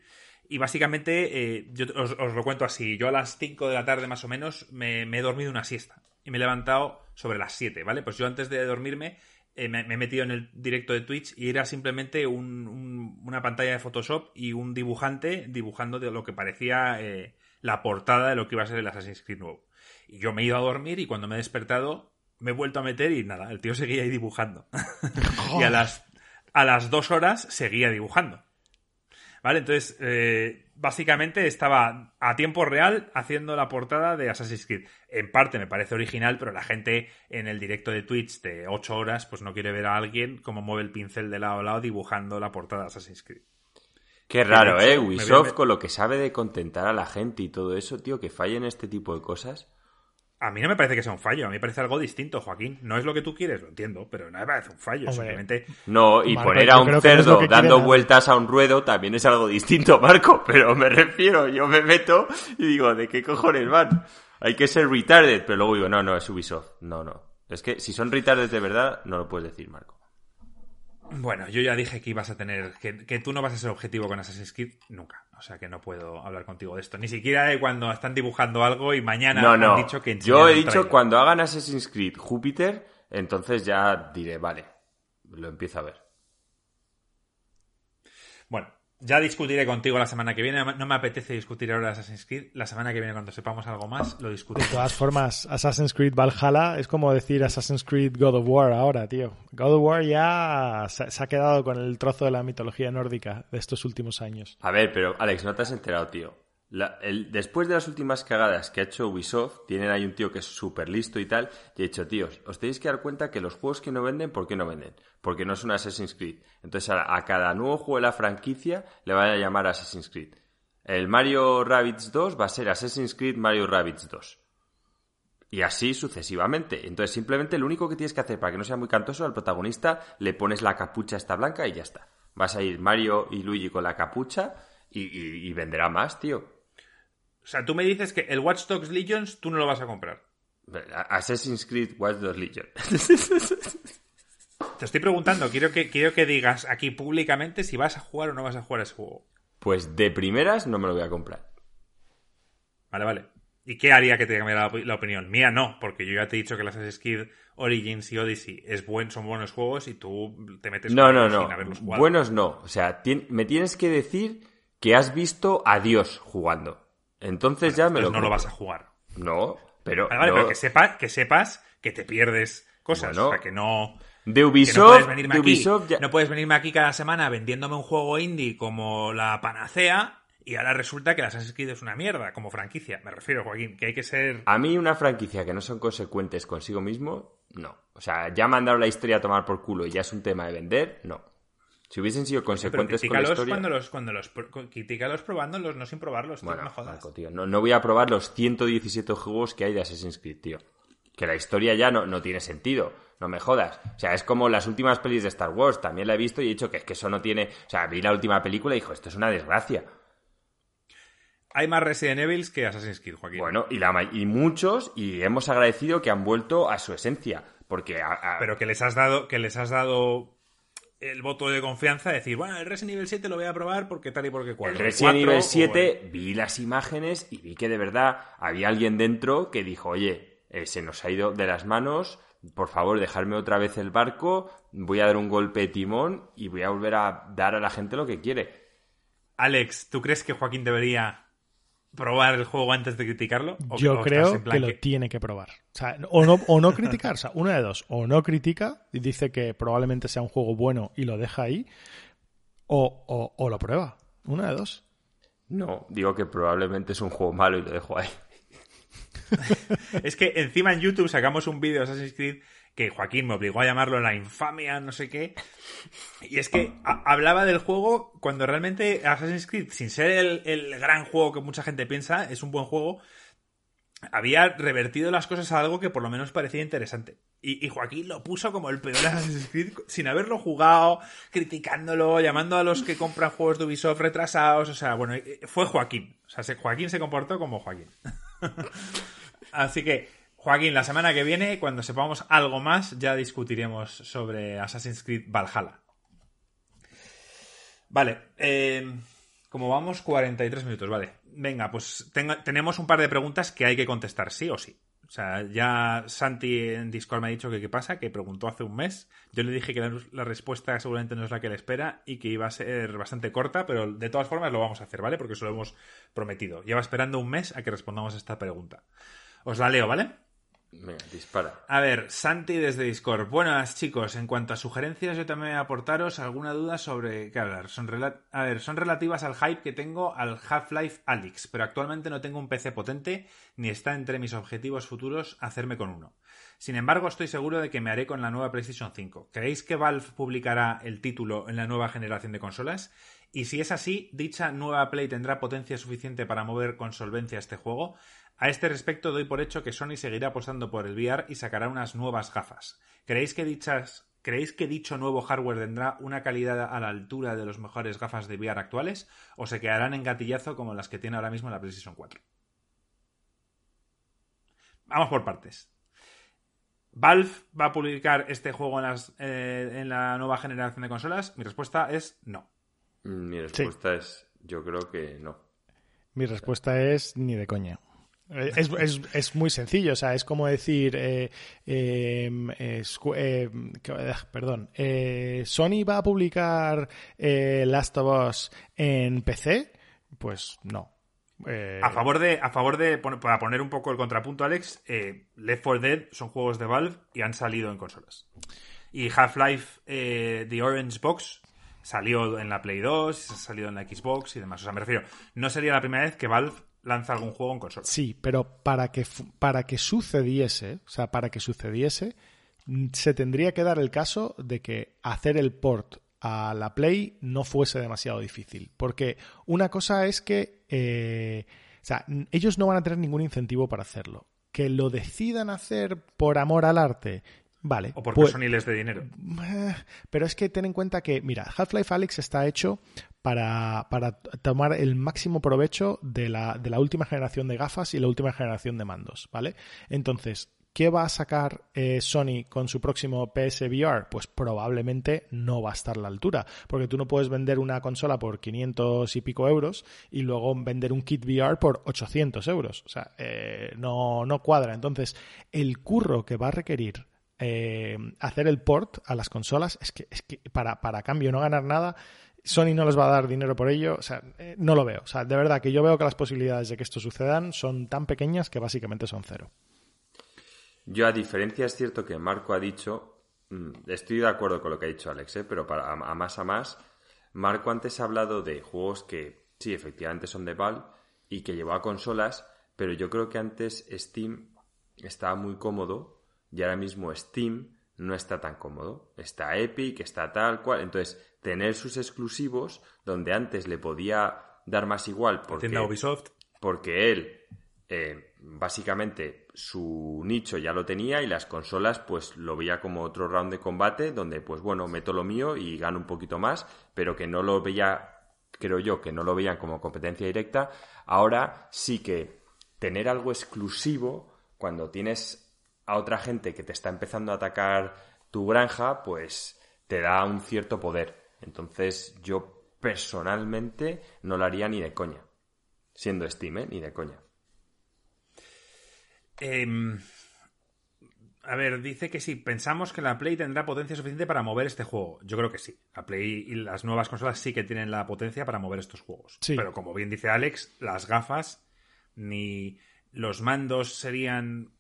Y básicamente, eh, yo os, lo cuento así, yo a las 5 de la tarde más o menos me, he dormido una siesta y me he levantado sobre las 7, ¿vale? Pues yo antes de dormirme me, he metido en el directo de Twitch y era simplemente una pantalla de Photoshop y un dibujante dibujando de lo que parecía eh, la portada de lo que iba a ser el Assassin's Creed nuevo. Y yo me he ido a dormir y cuando me he despertado me he vuelto a meter y nada, el tío seguía ahí dibujando. y a las, a las dos horas seguía dibujando. ¿Vale? Entonces, eh, básicamente estaba a tiempo real haciendo la portada de Assassin's Creed. En parte me parece original, pero la gente en el directo de Twitch de 8 horas pues no quiere ver a alguien como mueve el pincel de lado a lado dibujando la portada de Assassin's Creed. Qué raro, ¿eh? Ubisoft con lo que sabe de contentar a la gente y todo eso, tío, que fallen este tipo de cosas. A mí no me parece que sea un fallo, a mí me parece algo distinto, Joaquín. No es lo que tú quieres, lo entiendo, pero no me parece un fallo. Hombre. Simplemente. No, y Marco, poner a un no cerdo dando vueltas a un ruedo también es algo distinto, Marco. Pero me refiero, yo me meto y digo, ¿de qué cojones van? Hay que ser retarded, pero luego digo, no, no, es Ubisoft. No, no. Es que si son retarded de verdad, no lo puedes decir, Marco. Bueno, yo ya dije que ibas a tener. Que, que tú no vas a ser objetivo con Assassin's Creed nunca. O sea que no puedo hablar contigo de esto. Ni siquiera de cuando están dibujando algo y mañana No, han dicho que Yo he dicho cuando hagan Assassin's Creed Júpiter, entonces ya diré, vale, lo empiezo a ver. Bueno, ya discutiré contigo la semana que viene. No me apetece discutir ahora Assassin's Creed. La semana que viene, cuando sepamos algo más, lo De discutiremos. todas formas, Assassin's Creed Valhalla es como decir Assassin's Creed God of War ahora, tío. God of War ya se, se ha quedado con el trozo de la mitología nórdica de estos últimos años. A ver, pero Alex, no te has enterado, tío. La- el- después de las últimas cagadas que ha hecho Ubisoft, tienen ahí un tío que es súper listo y tal, y ha dicho, tíos, os tenéis que dar cuenta que los juegos que no venden, ¿por qué no venden? Porque no es un Assassin's Creed. Entonces a, a cada nuevo juego de la franquicia le van a llamar Assassin's Creed. El Mario Rabbids 2 va a ser Assassin's Creed Mario Rabbids 2. Y así sucesivamente. Entonces simplemente lo único que tienes que hacer para que no sea muy cantoso al protagonista, le pones la capucha esta blanca y ya está. Vas a ir Mario y Luigi con la capucha y, y- y venderá más, tío. O sea, tú me dices que el Watch Dogs Legions tú no lo vas a comprar. Assassin's Creed Watch Dogs Legion. Te estoy preguntando, quiero que, quiero que digas aquí públicamente si vas a jugar o no vas a jugar a ese juego. pues de primeras no me lo voy a comprar. Vale, vale. ¿Y qué haría que te cambiara la, opi- la opinión? Mía no, porque yo ya te he dicho que las Assassin's Creed Origins y Odyssey es buen, son buenos juegos y tú te metes No, no, no. sin haberlos jugado. Buenos no. O sea, me tienes que decir que has visto a Dios jugando. Entonces ya me Entonces lo no lo vas a jugar. No, pero... Vale, vale, no. pero que, sepa, que sepas que te pierdes cosas. Bueno. o sea, que no... De Que no Ubisoft, puedes venirme de aquí, Ubisoft ya- no puedes venirme aquí cada semana vendiéndome un juego indie como la panacea y ahora resulta que la Assassin's Creed es una mierda como franquicia. Me refiero, Joaquín, que hay que ser... A mí una franquicia que no son consecuentes consigo mismo, no. O sea, ya mandaron la historia a tomar por culo y ya es un tema de vender, no. Si hubiesen sido Pero consecuentes con la historia... cuando los, cuando los, critícalos probándolos, no sin probarlos, tío, Bueno, no jodas. Marco, tío, no, no voy a probar los 117 juegos que hay de Assassin's Creed, tío. Que la historia ya no, no tiene sentido. No me jodas. O sea, es como las últimas pelis de Star Wars. También la he visto y he dicho que es que eso no tiene... O sea, vi la última película y dijo, esto es una desgracia. Hay más Resident Evil que Assassin's Creed, Joaquín. Bueno, y, la, y muchos, y hemos agradecido que han vuelto a su esencia. Porque... a- a- Pero que les has dado, que les has dado el voto de confianza de decir, bueno, el Resident Evil 7 lo voy a probar porque tal y porque cual. El Resident Evil 7 vi las imágenes y vi que de verdad había alguien dentro que dijo, oye, eh, se nos ha ido de las manos, por favor, dejarme otra vez el barco, voy a dar un golpe de timón y voy a volver a dar a la gente lo que quiere. Alex, ¿tú crees que Joaquín debería probar el juego antes de criticarlo? ¿O- Yo estás creo en plan que lo tiene que probar. O sea, o no, o no criticar, o sea, una de dos. O no critica y dice que probablemente sea un juego bueno y lo deja ahí, o, o, o lo prueba. Una de dos. No, digo que probablemente es un juego malo y lo dejo ahí. Es que encima en YouTube sacamos un vídeo de Assassin's Creed que Joaquín me obligó a llamarlo la infamia, no sé qué. Y es que hablaba del juego cuando realmente Assassin's Creed, sin ser el, el gran juego que mucha gente piensa, es un buen juego, había revertido las cosas a algo que por lo menos parecía interesante. Y, Joaquín lo puso como el peor Assassin's Creed sin haberlo jugado, criticándolo, llamando a los que compran juegos de Ubisoft retrasados. O sea, bueno, eh, fue Joaquín. O sea, se- Joaquín se comportó como Joaquín. Así que, Joaquín, la semana que viene, cuando sepamos algo más, ya discutiremos sobre Assassin's Creed Valhalla. Vale, eh, como vamos, 43 minutos, vale. Venga, pues tenemos un par de preguntas que hay que contestar, sí o sí. O sea, ya Santi en Discord me ha dicho que qué pasa, que preguntó hace un mes. Yo le dije que la, la respuesta seguramente no es la que le espera y que iba a ser bastante corta, pero de todas formas lo vamos a hacer, ¿vale? Porque eso lo hemos prometido. Lleva esperando un mes a que respondamos a esta pregunta. Os la leo, ¿vale? Venga, dispara. A ver, Santi desde Discord. Buenas chicos, en cuanto a sugerencias, yo también voy a aportaros alguna duda sobre qué hablar. Son son relativas al hype que tengo al Half-Life Alyx, pero actualmente no tengo un PC potente ni está entre mis objetivos futuros hacerme con uno. Sin embargo, estoy seguro de que me haré con la nueva PlayStation 5. ¿Creéis que Valve publicará el título en la nueva generación de consolas? Y si es así, ¿dicha nueva Play tendrá potencia suficiente para mover con solvencia este juego? A este respecto doy por hecho que Sony seguirá apostando por el VR y sacará unas nuevas gafas. ¿Creéis que dichas ¿Creéis que dicho nuevo hardware tendrá una calidad a la altura de los mejores gafas de VR actuales o se quedarán en gatillazo como las que tiene ahora mismo la PlayStation 4? Vamos por partes. ¿Valve va a publicar este juego en, eh, en la nueva generación de consolas? Mi respuesta es no. Mi respuesta es yo creo que no. Mi respuesta es ni de coña. Eh, es, es, es, muy sencillo, o sea, es como decir, eh, em, eh, perdón, Sony va a publicar Last of Us en PC, pues no. A favor de, a favor de, para poner un poco el contrapunto, Alex, Left 4 Dead son juegos de Valve y han salido en consolas. Y Half-Life The Orange Box salió en la Play 2, ha salido en la Xbox y demás. O sea, me refiero, no sería la primera vez que Valve lanza algún juego en consola. Sí, pero para que, para que sucediese, o sea, para que sucediese, mm, se tendría que dar el caso de que hacer el port a la Play no fuese demasiado difícil. Porque una cosa es que eh, o sea, ellos no van a tener ningún incentivo para hacerlo. Que lo decidan hacer por amor al arte Vale. O porque pues, son hiles de dinero. Pero es que ten en cuenta que, mira, Half-Life Alyx está hecho para, tomar el máximo provecho de la, última generación de gafas y la última generación de mandos, ¿vale? Entonces, ¿qué va a sacar eh, Sony con su próximo PSVR? Pues probablemente no va a estar a la altura, porque tú no puedes vender una consola por 500 y pico euros y luego vender un kit VR por 800 euros. O sea, eh, no, no cuadra. Entonces, el curro que va a requerir eh, hacer el port a las consolas, es que, es que para, para cambio no ganar nada, Sony no les va a dar dinero por ello, o sea, eh, no lo veo. O sea, de verdad que yo veo que las posibilidades de que esto sucedan son tan pequeñas que básicamente son cero. Yo, a diferencia, es cierto que Marco ha dicho, mm, estoy de acuerdo con lo que ha dicho Alex, ¿eh? pero para, a, más a más, Marco antes ha hablado de juegos que sí, efectivamente son de Valve y que llevó a consolas, pero yo creo que antes Steam estaba muy cómodo y ahora mismo Steam no está tan cómodo. Está Epic, está tal cual. Entonces, tener sus exclusivos, donde antes le podía dar más igual porque, Ubisoft. porque él, eh, básicamente, su nicho ya lo tenía y las consolas, pues lo veía como otro round de combate, donde, pues bueno, meto lo mío y gano un poquito más, pero que no lo veía, creo yo, que no lo veían como competencia directa. Ahora sí que tener algo exclusivo, cuando tienes a otra gente que te está empezando a atacar tu granja, pues te da un cierto poder. Entonces yo personalmente no lo haría ni de coña. Siendo Steam, ¿eh? Ni de coña. Em, a ver, dice que sí, pensamos que la Play tendrá potencia suficiente para mover este juego. Yo creo que sí. La Play y las nuevas consolas sí que tienen la potencia para mover estos juegos. Pero como bien dice Alex, las gafas ni los mandos serían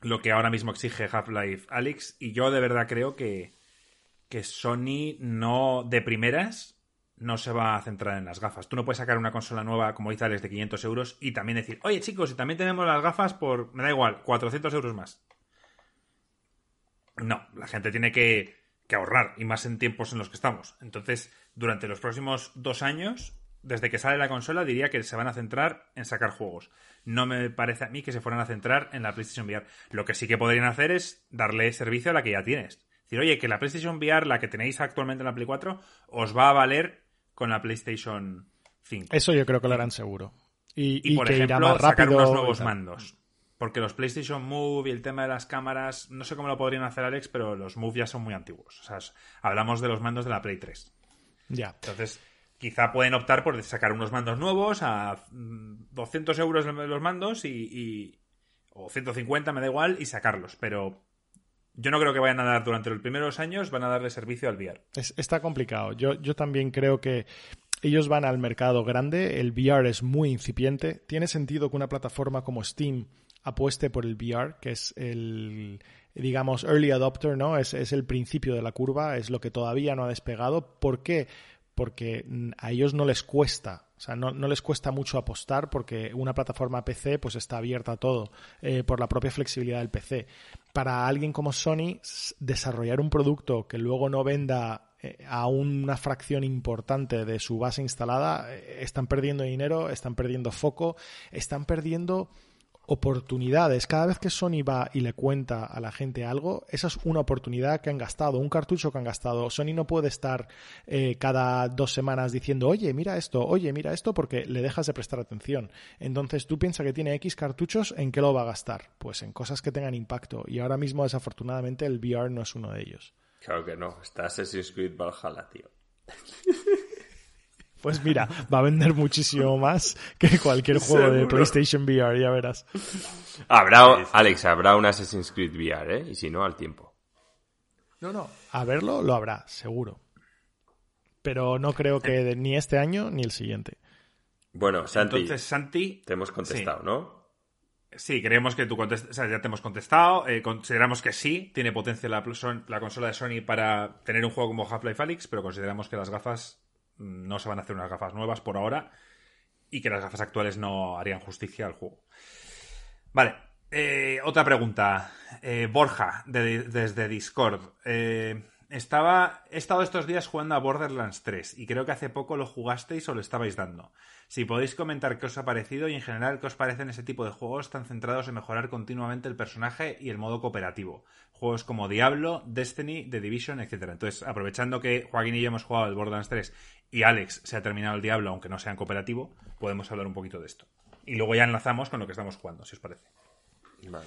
lo que ahora mismo exige Half-Life Alyx. Y yo de verdad creo que, que Sony no, de primeras, no se va a centrar en las gafas. Tú no puedes sacar una consola nueva, como dice Alex, de 500 euros y también decir, oye chicos, y también tenemos las gafas por, me da igual, 400 euros más. No, la gente tiene que, que ahorrar, y más en tiempos en los que estamos. Entonces, durante los próximos dos años, desde que sale la consola, diría que se van a centrar en sacar juegos. No me parece a mí que se fueran a centrar en la PlayStation VR. Lo que sí que podrían hacer es darle servicio a la que ya tienes. Decir, oye, que la PlayStation VR, la que tenéis actualmente en la Play 4, os va a valer con la PlayStation 5. Eso yo creo que lo harán seguro. Y, por ejemplo, sacar unos nuevos mandos. Porque los PlayStation Move y el tema de las cámaras, no sé cómo lo podrían hacer, Alex, pero los Move ya son muy antiguos. O sea, hablamos de los mandos de la Play 3. Ya. Entonces, quizá pueden optar por sacar unos mandos nuevos a 200 euros los mandos y, o 150, me da igual, y sacarlos. Pero yo no creo que vayan a dar durante los primeros años, van a darle servicio al VR. está complicado. Yo, yo también creo que ellos van al mercado grande, el VR es muy incipiente. Tiene sentido que una plataforma como Steam apueste por el VR, que es el, digamos, early adopter, ¿no? Es, es el principio de la curva, es lo que todavía no ha despegado. ¿Por qué? porque a ellos no les cuesta, o sea, no, les cuesta mucho apostar porque una plataforma PC pues está abierta a todo eh, por la propia flexibilidad del PC. Para alguien como Sony, desarrollar un producto que luego no venda eh, a una fracción importante de su base instalada, eh, están perdiendo dinero, están perdiendo foco, están perdiendo oportunidades. Cada vez que Sony va y le cuenta a la gente algo, esa es una oportunidad que han gastado, un cartucho que han gastado. Sony no puede estar eh, cada dos semanas diciendo, oye, mira esto, oye, mira esto, porque le dejas de prestar atención. Entonces tú piensas que tiene X cartuchos, ¿en qué lo va a gastar? Pues en cosas que tengan impacto. Y ahora mismo, desafortunadamente, el VR no es uno de ellos. Claro que no, está Assassin's Creed Valhalla, tío. Pues mira, va a vender muchísimo más que cualquier juego de PlayStation VR, ya verás. Habrá, Alex, habrá un Assassin's Creed VR, ¿eh? Y si no, al tiempo. No, no, a verlo lo habrá, seguro. Pero no creo que ni este año ni el siguiente. Bueno, Santi, Entonces, Santi, te hemos contestado, ¿no? Sí, creemos que tú contest- o sea, ya te hemos contestado. eh, consideramos que sí, tiene potencia la, consola de Sony para tener un juego como Half-Life Alyx, pero consideramos que las gafas no se van a hacer unas gafas nuevas por ahora y que las gafas actuales no harían justicia al juego. Vale, eh, otra pregunta. Eh, Borja, de- desde Discord. Eh, estaba, he estado estos días jugando a Borderlands 3 y creo que hace poco lo jugasteis o lo estabais dando. Si podéis comentar qué os ha parecido y en general qué os parecen ese tipo de juegos tan centrados en mejorar continuamente el personaje y el modo cooperativo. Juegos como Diablo, Destiny, The Division, etc. Entonces, aprovechando que Joaquín y yo hemos jugado el Borderlands 3 y Alex se ha terminado el Diablo, aunque no sea en cooperativo, podemos hablar un poquito de esto. Y luego ya enlazamos con lo que estamos jugando, si os parece. Vale.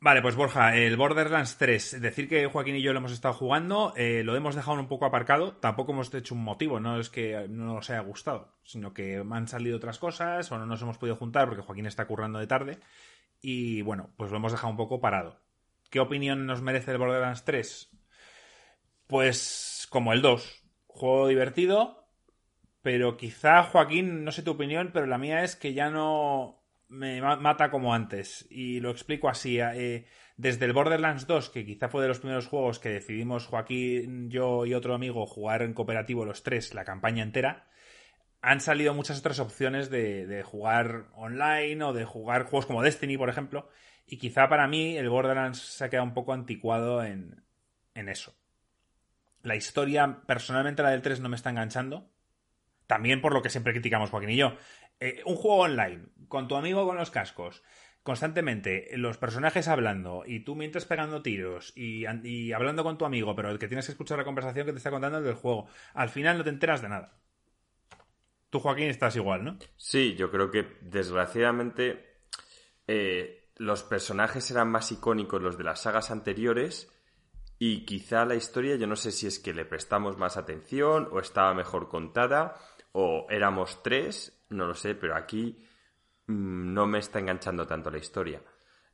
Vale, pues Borja, el Borderlands 3, decir que Joaquín y yo lo hemos estado jugando, eh, lo hemos dejado un poco aparcado, tampoco hemos hecho un motivo, no es que no nos haya gustado, sino que han salido otras cosas o no nos hemos podido juntar porque Joaquín está currando de tarde y bueno, pues lo hemos dejado un poco parado. ¿Qué opinión nos merece el Borderlands 3? Pues como el 2, juego divertido, pero quizá Joaquín, no sé tu opinión, pero la mía es que ya no me ma- mata como antes. Y lo explico así. eh, desde el Borderlands 2, que quizá fue de los primeros juegos que decidimos Joaquín, yo y otro amigo jugar en cooperativo los tres la campaña entera, han salido muchas otras opciones de jugar online o de jugar juegos como Destiny, por ejemplo. Y quizá para mí el Borderlands se ha quedado un poco anticuado en, en eso. La historia, personalmente la del 3 no me está enganchando. También por lo que siempre criticamos Joaquín y yo. Eh, un juego online, con tu amigo con los cascos, constantemente, los personajes hablando, y tú mientras pegando tiros, y, y hablando con tu amigo, pero el que tienes que escuchar la conversación que te está contando es del juego. Al final no te enteras de nada. Tú, Joaquín, estás igual, ¿no? Sí, yo creo que desgraciadamente eh, los personajes eran más icónicos los de las sagas anteriores y quizá la historia, yo no sé si es que le prestamos más atención o estaba mejor contada o éramos tres, no lo sé, pero aquí mm, no me está enganchando tanto la historia.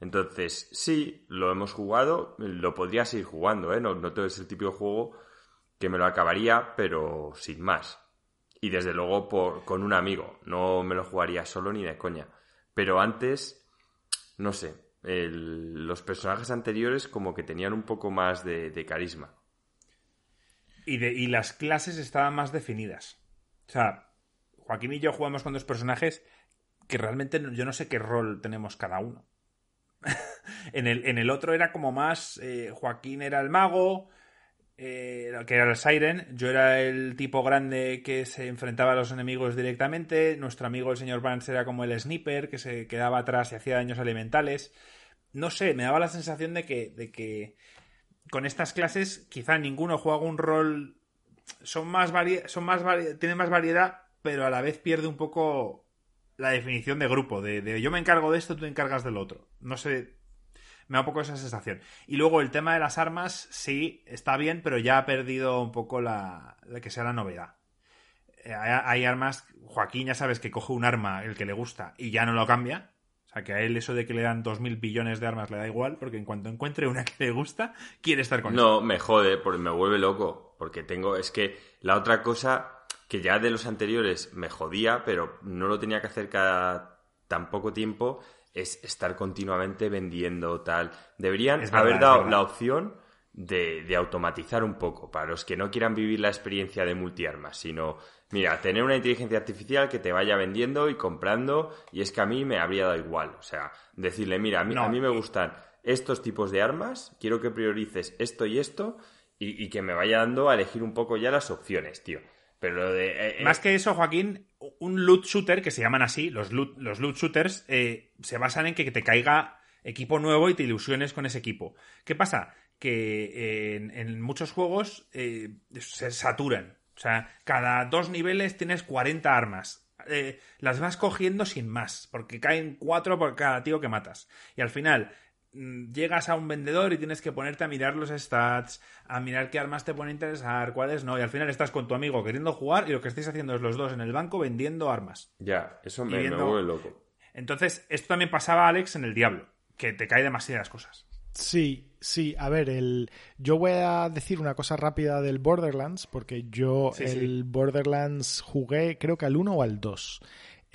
Entonces, sí, lo hemos jugado, lo podría seguir jugando, ¿eh? No, no todo es el típico juego que me lo acabaría, pero sin más. Y desde luego por, con un amigo, no me lo jugaría solo ni de coña. Pero antes, no sé, los personajes anteriores como que tenían un poco más de, carisma. Y, de, y las clases estaban más definidas. O sea, Joaquín y yo jugamos con dos personajes que realmente yo no sé qué rol tenemos cada uno. en, el, en el otro era como más. eh, Joaquín era el mago, eh, que era el Siren. Yo era el tipo grande que se enfrentaba a los enemigos directamente. Nuestro amigo el señor Vance era como el sniper que se quedaba atrás y hacía daños elementales. No sé, me daba la sensación de que, de que con estas clases quizá ninguno juega un rol. Son más son más más variedad, pero a la vez pierde un poco la definición de grupo, de, yo me encargo de esto, tú encargas del otro. No sé, me da un poco esa sensación. Y luego el tema de las armas, sí, está bien, pero ya ha perdido un poco la, la que sea la novedad. Eh, Hay, hay armas, Joaquín ya sabes que coge un arma el que le gusta y ya no lo cambia. O sea, que a él eso de que le dan dos mil billones de armas le da igual, porque en cuanto encuentre una que le gusta, quiere estar con. No, me jode, porque me vuelve loco. Porque tengo, es que la otra cosa que ya de los anteriores me jodía, pero no lo tenía que hacer cada tan poco tiempo, es estar continuamente vendiendo tal. Deberían verdad, haber dado la opción de, de automatizar un poco, para los que no quieran vivir la experiencia de multiarmas, sino, mira, tener una inteligencia artificial que te vaya vendiendo y comprando, y es que a mí me habría dado igual. O sea, decirle, mira, a mí, No, a mí me gustan estos tipos de armas, quiero que priorices esto y esto, y, que me vaya dando a elegir un poco ya las opciones, tío. Pero lo de... Eh, eh, Más que eso, Joaquín, un loot shooter, que se llaman así, los loot, los loot shooters, eh, se basan en que te caiga equipo nuevo y te ilusiones con ese equipo. ¿Qué pasa? Que en, muchos juegos se saturan. O sea, cada dos niveles tienes 40 armas. las vas cogiendo sin más, porque caen cuatro por cada tío que matas. Y al final, llegas a un vendedor y tienes que ponerte a mirar los stats, a mirar qué armas te pueden interesar, cuáles no, y al final estás con tu amigo queriendo jugar y lo que estáis haciendo es los dos en el banco vendiendo armas. Ya, eso me, vuelve loco. Entonces, esto también pasaba, Alex, en el Diablo, que te cae demasiadas cosas. Sí, sí, a ver, el... yo voy a decir una cosa rápida del Borderlands, porque yo el Borderlands jugué creo que al 1 o al 2.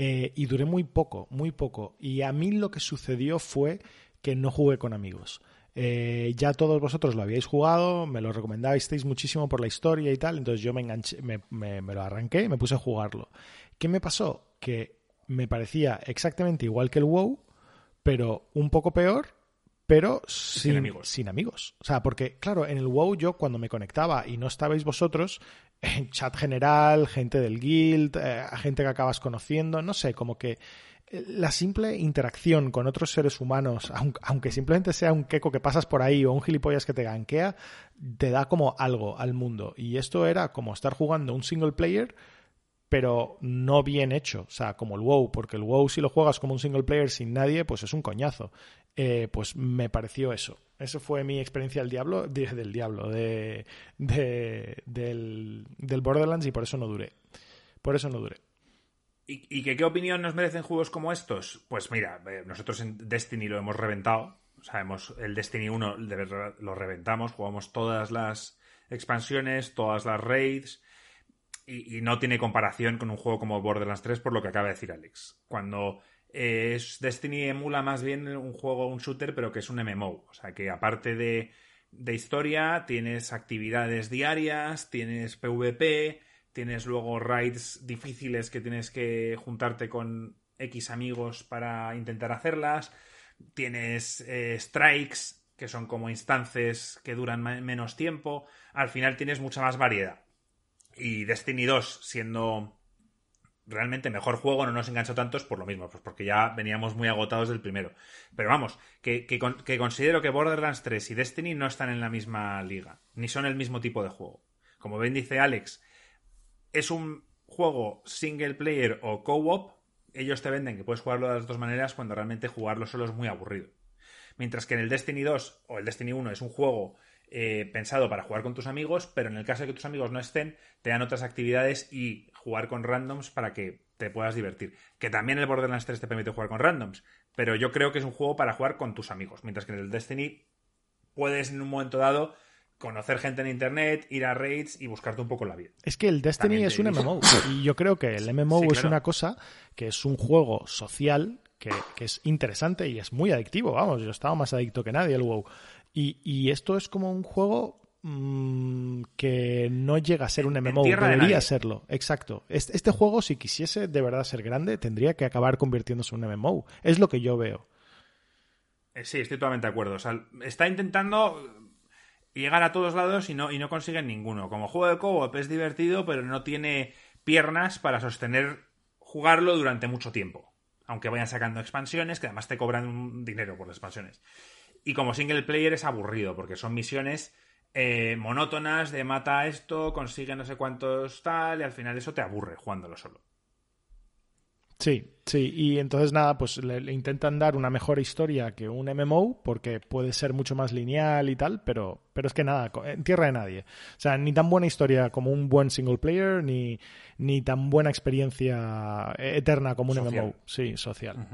Eh, y duré muy poco, muy poco. Y a mí lo que sucedió fue que no jugué con amigos. Eh, ya todos vosotros lo habíais jugado, me lo recomendasteis muchísimo por la historia y tal, entonces yo me enganché, me, me, lo arranqué y me puse a jugarlo. ¿Qué me pasó? Que me parecía exactamente igual que el WoW, pero un poco peor, pero sin, amigos. sin, amigos. O sea, porque, claro, en el WoW yo cuando me conectaba y no estabais vosotros, en chat general, gente del guild, eh, gente que acabas conociendo, no sé, como que la simple interacción con otros seres humanos, aunque simplemente sea un queco que pasas por ahí o un gilipollas que te ganquea, te da como algo al mundo. Y esto era como estar jugando un single player, pero no bien hecho. O sea, como el WoW, porque el WoW si lo juegas como un single player sin nadie, pues es un coñazo. Eh, pues me pareció eso. Eso fue mi experiencia del diablo, del diablo, de, del, del Borderlands y por eso no duré. Por eso no duré. ¿Y, qué opinión nos merecen juegos como estos? Pues mira, eh, nosotros en Destiny lo hemos reventado. Sabemos, el Destiny 1 lo reventamos, jugamos todas las expansiones, todas las raids. Y, no tiene comparación con un juego como Borderlands 3 por lo que acaba de decir Alex. Cuando eh, es Destiny emula más bien un juego, un shooter, pero que es un MMO. O sea, que aparte de, de historia, tienes actividades diarias, tienes PvP, Tienes luego raids difíciles que tienes que juntarte con X amigos para intentar hacerlas. Tienes eh, strikes, que son como instancias que duran menos tiempo. Al final tienes mucha más variedad. Y Destiny 2, siendo realmente mejor juego, no nos enganchó tantos por lo mismo, pues porque ya veníamos muy agotados del primero. Pero vamos, que, que considero que Borderlands 3 y Destiny no están en la misma liga, ni son el mismo tipo de juego. Como bien dice Alex, es un juego single player o co-op, ellos te venden que puedes jugarlo de las dos maneras cuando realmente jugarlo solo es muy aburrido. Mientras que en el Destiny 2 o el Destiny 1 es un juego eh, pensado para jugar con tus amigos, pero en el caso de que tus amigos no estén, te dan otras actividades y jugar con randoms para que te puedas divertir. Que también el Borderlands 3 te permite jugar con randoms, pero yo creo que es un juego para jugar con tus amigos, mientras que en el Destiny puedes en un momento dado conocer gente en internet, ir a raids y buscarte un poco la vida. Es que el Destiny es un MMO y yo creo que el MMO es una cosa que es un juego social que, es interesante y es muy adictivo, vamos, yo estaba más adicto que nadie al WoW. Y, esto es como un juego mm, que no llega a ser un MMO, debería serlo, exacto. Este, este, juego, si quisiese de verdad ser grande, tendría que acabar convirtiéndose en un MMO. Es lo que yo veo. Eh, sí, estoy totalmente de acuerdo. O sea, está intentando llegar a todos lados y no, y no consiguen ninguno. Como juego de co-op es divertido, pero no tiene piernas para sostener jugarlo durante mucho tiempo. Aunque vayan sacando expansiones, que además te cobran dinero por las expansiones. Y como single player es aburrido, porque son misiones eh, monótonas de mata esto, consigue no sé cuántos tal, y al final eso te aburre jugándolo solo. Sí, sí, y entonces nada, pues le, intentan dar una mejor historia que un MMO porque puede ser mucho más lineal y tal, pero, pero es que nada, en tierra de nadie. O sea, ni tan buena historia como un buen single player, ni, ni tan buena experiencia eterna como un MMO. Sí, social.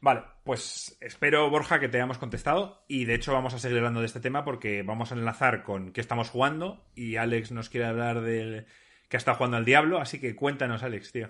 Vale, pues espero, Borja, que te hayamos contestado y de hecho vamos a seguir hablando de este tema porque vamos a enlazar con qué estamos jugando y Alex nos quiere hablar del que ha estado jugando al Diablo, así que cuéntanos, Alex, tío.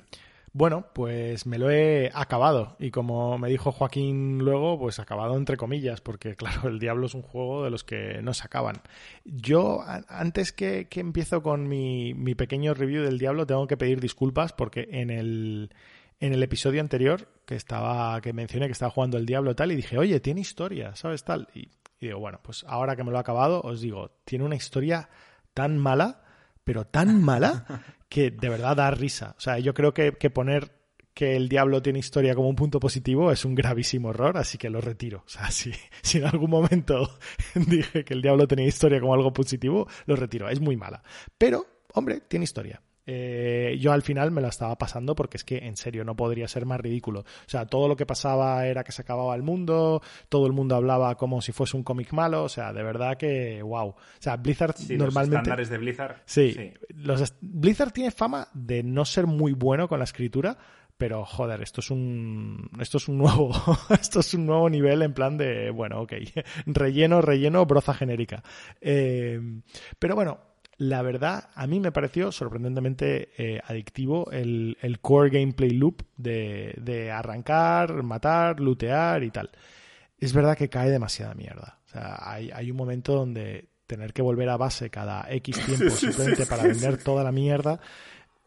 Bueno, pues me lo he acabado y como me dijo Joaquín luego, pues acabado entre comillas, porque claro, el Diablo es un juego de los que no se acaban. Yo, antes que, que empiezo con mi, mi, pequeño review del Diablo, tengo que pedir disculpas porque en el, en el episodio anterior que estaba que mencioné que estaba jugando el Diablo tal y dije, oye, tiene historia, ¿sabes tal? Y digo, bueno, pues ahora que me lo he acabado, os digo, tiene una historia tan mala, pero tan mala, que de verdad da risa. O sea, yo creo que, que poner que el diablo tiene historia como un punto positivo es un gravísimo error, así que lo retiro. O sea, si, si en algún momento dije que el diablo tenía historia como algo positivo, lo retiro. Es muy mala. Pero, hombre, tiene historia. Eh, yo al final me la estaba pasando porque es que en serio no podría ser más ridículo. O sea, todo lo que pasaba era que se acababa el mundo, todo el mundo hablaba como si fuese un cómic malo, o sea, de verdad que wow. O sea, Blizzard normalmente los estándares de Blizzard. Sí, Los Blizzard tiene fama de no ser muy bueno con la escritura, pero joder, esto es un esto es un nuevo esto es un nuevo nivel en plan de bueno, ok, relleno, relleno, broza genérica. Eh, pero bueno, la verdad, a mí me pareció sorprendentemente eh, adictivo el, core gameplay loop de, arrancar, matar, lootear y tal. Es verdad que cae demasiada mierda. O sea, hay, un momento donde tener que volver a base cada X tiempo simplemente para vender toda la mierda.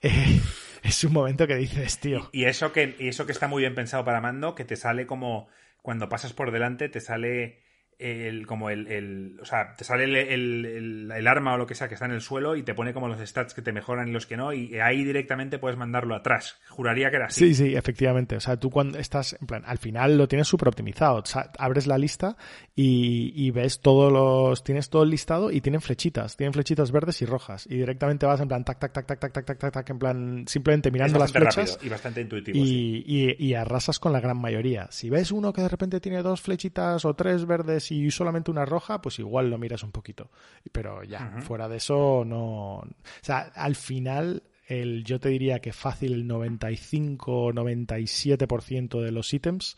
Eh, es un momento que dices, tío. Y, eso que, y eso que está muy bien pensado para mando, que te sale como cuando pasas por delante, te sale el, como el, el, o sea, te sale el, el, arma o lo que sea que está en el suelo y te pone como los stats que te mejoran y los que no y ahí directamente puedes mandarlo atrás. Juraría que era así. Sí, sí, efectivamente. O sea, tú cuando estás, en plan, al final lo tienes súper optimizado. O sea, abres la lista y, y, ves todos los, tienes todo el listado y tienen flechitas, tienen flechitas verdes y rojas y directamente vas en plan tac, tac, tac, tac, tac, tac, tac, tac, tac en plan, simplemente mirando las flechas. y bastante intuitivo. Y, y, y arrasas con la gran mayoría. Si ves uno que de repente tiene dos flechitas o tres verdes y solamente una roja, pues igual lo miras un poquito. Pero ya, fuera de eso, no. O sea, al final, el, yo te diría que fácil el 95-97% de los ítems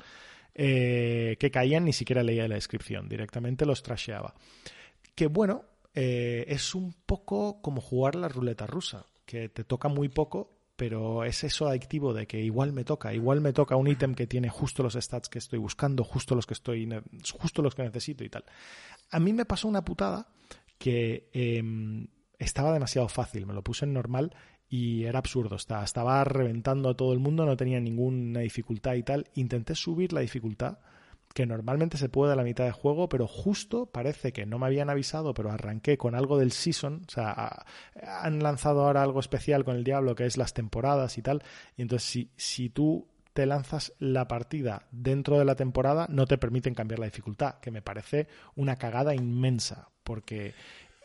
eh, que caían ni siquiera leía la descripción, directamente los trasheaba. Que bueno, eh, es un poco como jugar la ruleta rusa, que te toca muy poco pero es eso adictivo de que igual me toca, igual me toca un ítem que tiene justo los stats que estoy buscando, justo los que estoy, justo los que necesito y tal. A mí me pasó una putada que em, estaba demasiado fácil, me lo puse en normal y era absurdo, estaba, estaba reventando a todo el mundo, no tenía ninguna dificultad y tal. Intenté subir la dificultad que normalmente se puede a la mitad de juego, pero justo parece que no me habían avisado, pero arranqué con algo del season, o sea, han lanzado ahora algo especial con el Diablo, que es las temporadas y tal, y entonces si, si tú te lanzas la partida dentro de la temporada, no te permiten cambiar la dificultad, que me parece una cagada inmensa, porque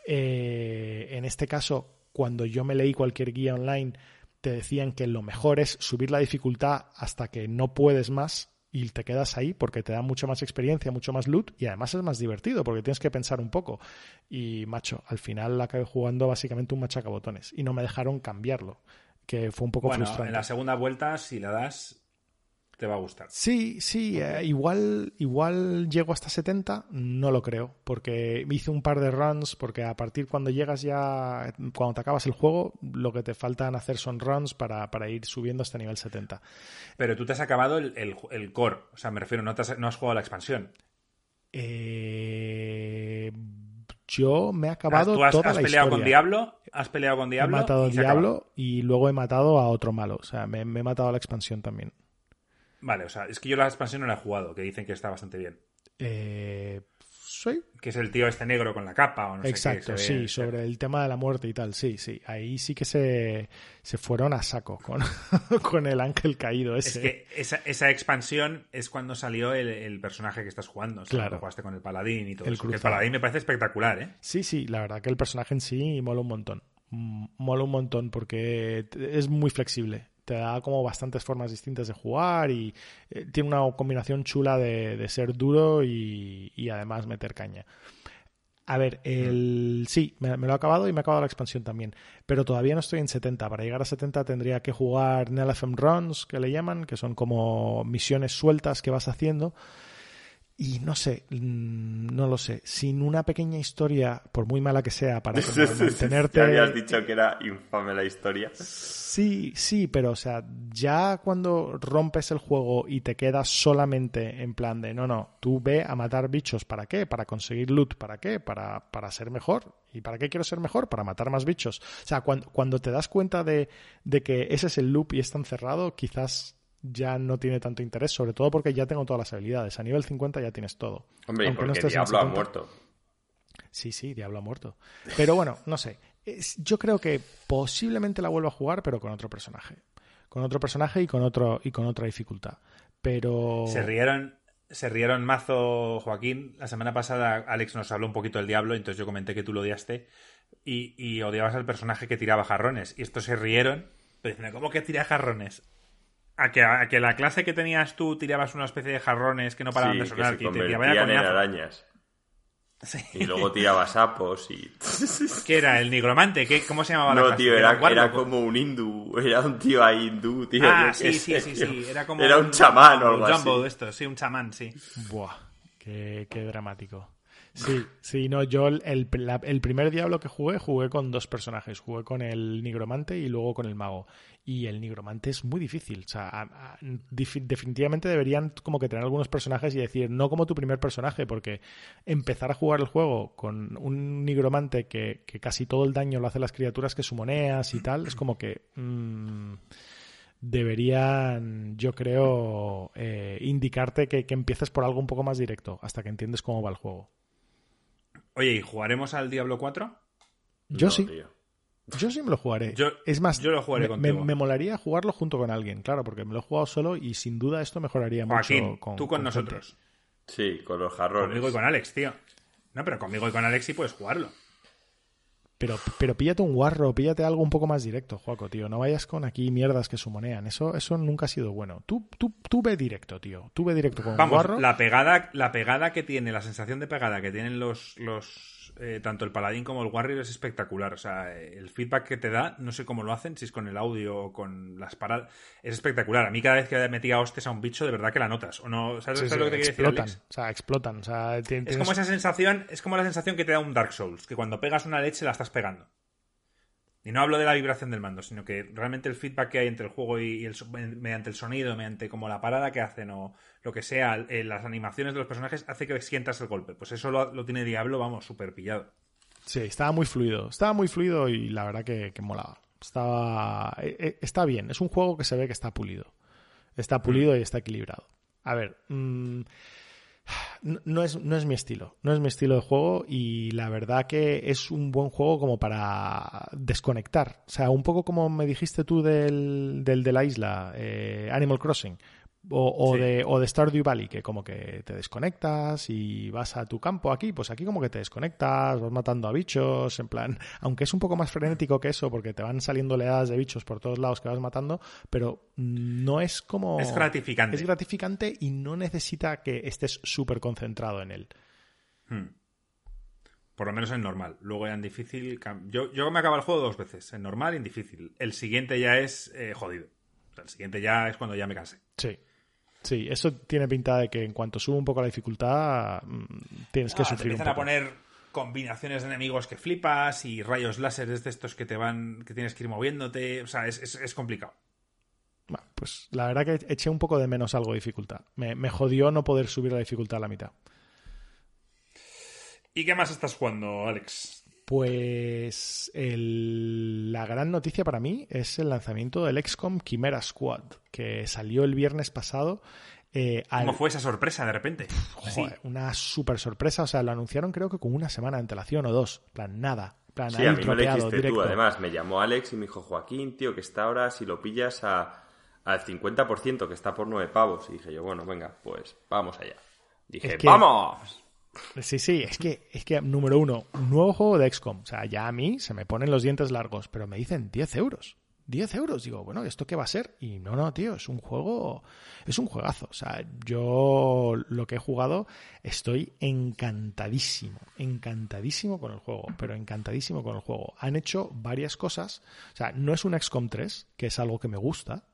eh, en este caso, cuando yo me leí cualquier guía online, te decían que lo mejor es subir la dificultad hasta que no puedes más y te quedas ahí porque te da mucha más experiencia, mucho más loot y además es más divertido porque tienes que pensar un poco. Y macho, al final acabé jugando básicamente un machacabotones y no me dejaron cambiarlo, que fue un poco bueno, frustrante. En la segunda vuelta, si la das, te va a gustar. Sí, sí, eh, igual, igual llego hasta 70, no lo creo, porque hice un par de runs, porque a partir cuando llegas ya, cuando te acabas el juego, lo que te faltan hacer son runs para, ir subiendo hasta nivel 70. Pero tú te has acabado el, el, core, o sea, me refiero, no, has, no has jugado la expansión. Eh, yo me he acabado ¿Tú has, toda has peleado con Diablo? ¿Has peleado con Diablo? He matado a Diablo y luego he matado a otro malo. O sea, me, me he matado a la expansión también. Vale, o sea, es que yo la expansión no la he jugado, que dicen que está bastante bien. Eh, ¿Sí? Que es el tío este negro con la capa o no Exacto, sé qué. sí, sobre el tema de la muerte y tal, sí, sí. Ahí sí que se, se fueron a saco con, con el ángel caído ese. Es que esa, esa expansión es cuando salió el, personaje que estás jugando. claro. jugaste con el paladín y todo el eso. El paladín me parece espectacular, ¿eh? Sí, sí, la verdad que el personaje en sí mola un montón. Mola un montón porque es muy flexible te da como bastantes formas distintas de jugar y eh, tiene una combinación chula de, ser duro y, además meter caña. A ver, el... sí, me, lo he acabado y me ha acabado la expansión también, pero todavía no estoy en 70. Para llegar a 70 tendría que jugar NLFM Runs, que le llaman, que son como misiones sueltas que vas haciendo. Y no sé, mm, no lo sé. Sin una pequeña historia, por muy mala que sea, para mantenerte. Ya habías dicho que era infame la historia. Sí, sí, pero o sea, ya cuando rompes el juego y te quedas solamente en plan de no, no, tú ve a matar bichos, ¿para qué? Para conseguir loot, ¿para qué? Para, para ser mejor. ¿Y para qué quiero ser mejor? Para matar más bichos. O sea, cuando, cuando te das cuenta de, de que ese es el loop y está encerrado, quizás ya no tiene tanto interés, sobre todo porque ya tengo todas las habilidades. A nivel 50 ya tienes todo. Hombre, y porque Diablo ha muerto. Sí, sí, Diablo ha muerto. Pero bueno, no sé. yo creo que posiblemente la vuelva a jugar, pero con otro personaje. Con otro personaje y con otro y con otra dificultad. Pero. Se rieron, se rieron mazo, Joaquín. La semana pasada Alex nos habló un poquito del diablo, entonces yo comenté que tú lo odiaste y, odiabas al personaje que tiraba jarrones. Y estos se rieron, pero dicen, ¿cómo que tira jarrones? A que, a que la clase que tenías tú tirabas una especie de jarrones que no paraban de sonar, que, te en arañas. Y luego tiraba sapos y. ¿Qué era? ¿El nigromante? ¿Qué, ¿Cómo se llamaba la No, tío, era, era, como un hindú. Era un tío ahí hindú, tío. Ah, sí, sí, sí, sí. Era como. Era un, chamán o algo así. de esto, sí, un chamán, sí. Buah, qué, qué dramático. Sí, sí, no, yo el, primer Diablo que jugué, jugué con dos personajes. Jugué con el nigromante y luego con el mago. Y el nigromante es muy difícil. O sea, definitivamente deberían como que tener algunos personajes y decir, no como tu primer personaje, porque empezar a jugar el juego con un nigromante que, casi todo el daño lo hace las criaturas que sumoneas y tal, es como que... Mm, deberían, yo creo, eh, indicarte que, que empieces por algo un poco más directo hasta que entiendes cómo va el juego. Oye, ¿y jugaremos al Diablo 4? Yo sí. Yo sí me lo jugaré. Yo, es más, yo lo jugaré me, me, molaría jugarlo junto con alguien, claro, porque me lo he jugado solo y sin duda esto mejoraría mucho con tú con, nosotros. Sí, con los jarrones. Conmigo y con Alex, tío. No, pero conmigo y con Alex sí puedes jugarlo. Pero, pero píllate un guarro, píllate algo un poco más directo, Juaco, tío. No vayas con aquí mierdas que sumonean. Eso, eso nunca ha sido bueno. Tú, tú, tú ve directo, tío. Tú ve directo con Vamos, un guarro. La pegada, la pegada que tiene, la sensación de pegada que tienen los, los eh, tanto el Paladín como el Warrior es espectacular. O sea, el feedback que te da, no sé cómo lo hacen, si es con el audio o con las paradas, es espectacular. A mí cada vez que metía hostes a un bicho, de verdad que la notas. ¿O no? ¿Sabes, lo que te explotan, decir, O sea, explotan. O sea, Es como esa sensación, es como la sensación que te da un Dark Souls, que cuando pegas una leche la estás pegando. Y no hablo de la vibración del mando, sino que realmente el feedback que hay entre el juego y, el, mediante el sonido, mediante como la parada que hacen o lo que sea, eh, las animaciones de los personajes, hace que sientas el golpe. Pues eso lo, tiene Diablo, vamos, súper pillado. Sí, estaba muy fluido. Estaba muy fluido y la verdad que, molaba. Estaba, eh, eh, está bien. Es un juego que se ve que está pulido. Está pulido y está equilibrado. A ver, mm, no es, no es mi estilo, no es mi estilo de juego y la verdad que es un buen juego como para desconectar. O sea, un poco como me dijiste tú del, del de la isla, eh, Animal Crossing. O, de, o de Stardew Valley, que como que te desconectas y vas a tu campo aquí, pues aquí como que te desconectas, vas matando a bichos, en plan, aunque es un poco más frenético que eso, porque te van saliendo oleadas de bichos por todos lados que vas matando, pero no es como... Es gratificante. Es gratificante y no necesita que estés súper concentrado en él. Hmm. Por lo menos en normal. Luego ya en difícil... Yo, yo me acabo el juego dos veces, en normal y en difícil. El siguiente ya es eh, jodido. el siguiente ya es cuando ya me cansé. Sí. Sí, eso tiene pinta de que en cuanto sube un poco la dificultad, mm, tienes que ah, sufrir. Te empiezan a poner combinaciones de enemigos que flipas y rayos láseres de estos que te van, que tienes que ir moviéndote. O sea, es, complicado. Bueno, pues la verdad que eché un poco de menos algo de dificultad. Me, me jodió no poder subir la dificultad a la mitad. ¿Y qué más estás jugando, Alex? Pues la gran noticia para mí es el lanzamiento del XCOM Chimera Squad, que salió el viernes pasado. Eh, ¿Cómo fue esa sorpresa de repente? una super sorpresa. O sea, lo anunciaron creo que con una semana de antelación o dos. plan, nada. Plan, sí, a mí me tú. Además, me llamó Alex y me dijo, Joaquín, tío, que está ahora, si lo pillas a, al 50%, que está por nueve pavos. Y dije yo, bueno, venga, pues vamos allá. Dije, ¡vamos! Sí, sí, es que, es que, número uno, nuevo juego de XCOM. O sea, ya a mí se me ponen los dientes largos, pero me dicen 10 euros. 10 euros. Digo, bueno, ¿esto qué va a ser? Y no, no, tío, es un juego, es un juegazo. O sea, yo lo que he jugado estoy encantadísimo, encantadísimo con el juego, pero encantadísimo con el juego. Han hecho varias cosas. O sea, no es un XCOM 3, que es algo que me gusta,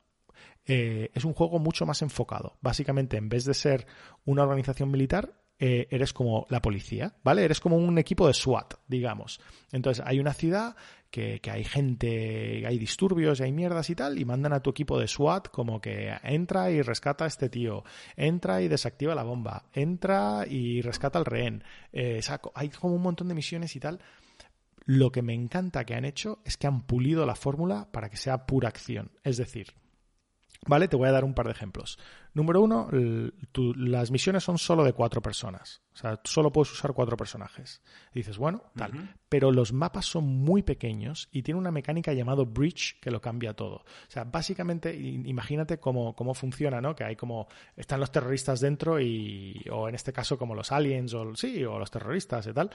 eh, es un juego mucho más enfocado. Básicamente, en vez de ser una organización militar, eh, eres como la policía, ¿vale? Eres como un equipo de SWAT, digamos. Entonces hay una ciudad que, hay gente, hay disturbios, y hay mierdas y tal, y mandan a tu equipo de SWAT como que entra y rescata a este tío, entra y desactiva la bomba, entra y rescata al rehén. Eh, hay como un montón de misiones y tal. Lo que me encanta que han hecho es que han pulido la fórmula para que sea pura acción. Es decir, ¿Vale? Te voy a dar un par de ejemplos. Número uno, las misiones son solo de cuatro personas. O sea, solo puedes usar cuatro personajes. Y dices, bueno, tal. Pero los mapas son muy pequeños y tiene una mecánica llamada Bridge que lo cambia todo. O sea, básicamente, imagínate cómo, cómo funciona, ¿no? Que hay como, están los terroristas dentro y, o en este caso como los aliens, o sí, o los terroristas y tal.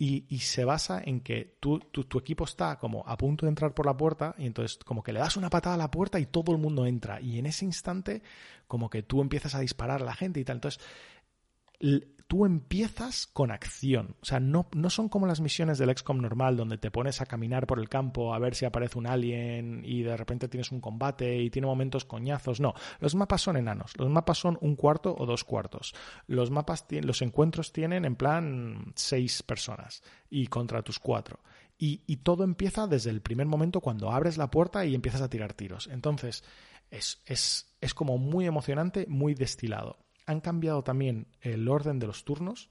Y, se basa en que tú, tu equipo está como a punto de entrar por la puerta y entonces como que le das una patada a la puerta y todo el mundo entra. Y en ese instante como que tú empiezas a disparar a la gente y tal. Entonces tú empiezas con acción. O sea, no, no son como las misiones del XCOM normal, donde te pones a caminar por el campo a ver si aparece un alien y de repente tienes un combate y tiene momentos coñazos. No, los mapas son enanos. Los mapas son un cuarto o dos cuartos. Los mapas, los encuentros tienen en plan seis personas y contra tus cuatro. Y, y todo empieza desde el primer momento cuando abres la puerta y empiezas a tirar tiros. Entonces, es, es, es como muy emocionante, muy destilado han cambiado también el orden de los turnos,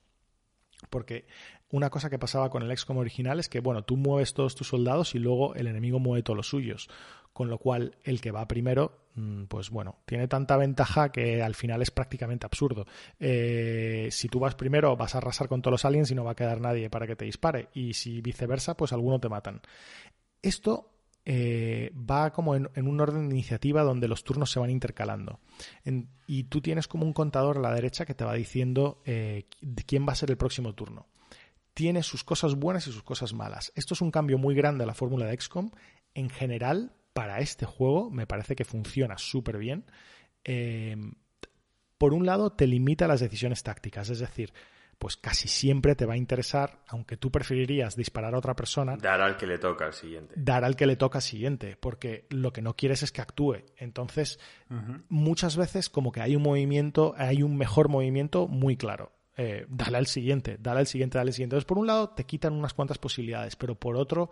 porque una cosa que pasaba con el XCOM original es que, bueno, tú mueves todos tus soldados y luego el enemigo mueve todos los suyos, con lo cual el que va primero, mm, pues bueno, tiene tanta ventaja que al final es prácticamente absurdo. Eh, si tú vas primero vas a arrasar con todos los aliens y no va a quedar nadie para que te dispare, y si viceversa, pues alguno te matan. Esto eh, va como en, un orden de iniciativa donde los turnos se van intercalando. y tú tienes como un contador a la derecha que te va diciendo eh, quién va a ser el próximo turno. Tiene sus cosas buenas y sus cosas malas. Esto es un cambio muy grande a la fórmula de XCOM. En general, para este juego, me parece que funciona súper bien. Eh, por un lado, te limita las decisiones tácticas, es decir, pues casi siempre te va a interesar, aunque tú preferirías disparar a otra persona. Dar al que le toca al siguiente. Dar al que le toca al siguiente, porque lo que no quieres es que actúe. Entonces, muchas veces como que hay un movimiento, hay un mejor movimiento muy claro. Eh, dale al siguiente, dale al siguiente, dale al siguiente. Entonces, por un lado, te quitan unas cuantas posibilidades, pero por otro,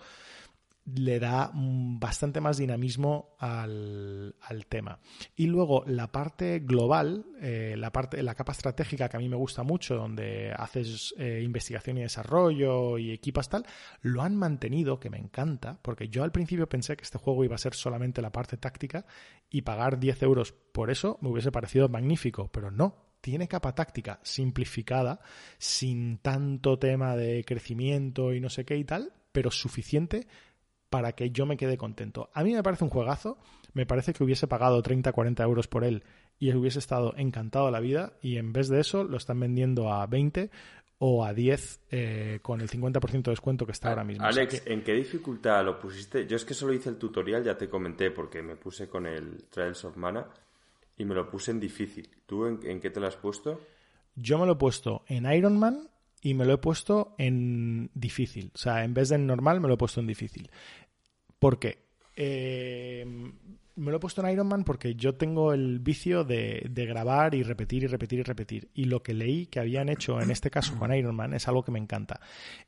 le da mm, bastante más dinamismo al, tema. Y luego la parte global, eh, la parte, la capa estratégica que a mí me gusta mucho, donde haces eh, investigación y desarrollo y equipas tal, lo han mantenido, que me encanta, porque yo al principio pensé que este juego iba a ser solamente la parte táctica y pagar 10 euros por eso me hubiese parecido magnífico, pero no, tiene capa táctica simplificada, sin tanto tema de crecimiento y no sé qué y tal, pero suficiente para que yo me quede contento. A mí me parece un juegazo, me parece que hubiese pagado 30, 40 euros por él y hubiese estado encantado de la vida y en vez de eso lo están vendiendo a 20 o a 10 eh, con el 50% de descuento que está ahora mismo. Alex, ¿en qué dificultad lo pusiste? Yo es que solo hice el tutorial, ya te comenté, porque me puse con el Trials of Mana y me lo puse en difícil. ¿Tú en, en qué te lo has puesto? Yo me lo he puesto en Iron Man y me lo he puesto en difícil. O sea, en vez de en normal, me lo he puesto en difícil. ¿Por qué? Eh, me lo he puesto en Iron Man porque yo tengo el vicio de, grabar y repetir y repetir y repetir. Y lo que leí que habían hecho en este caso con Iron Man es algo que me encanta.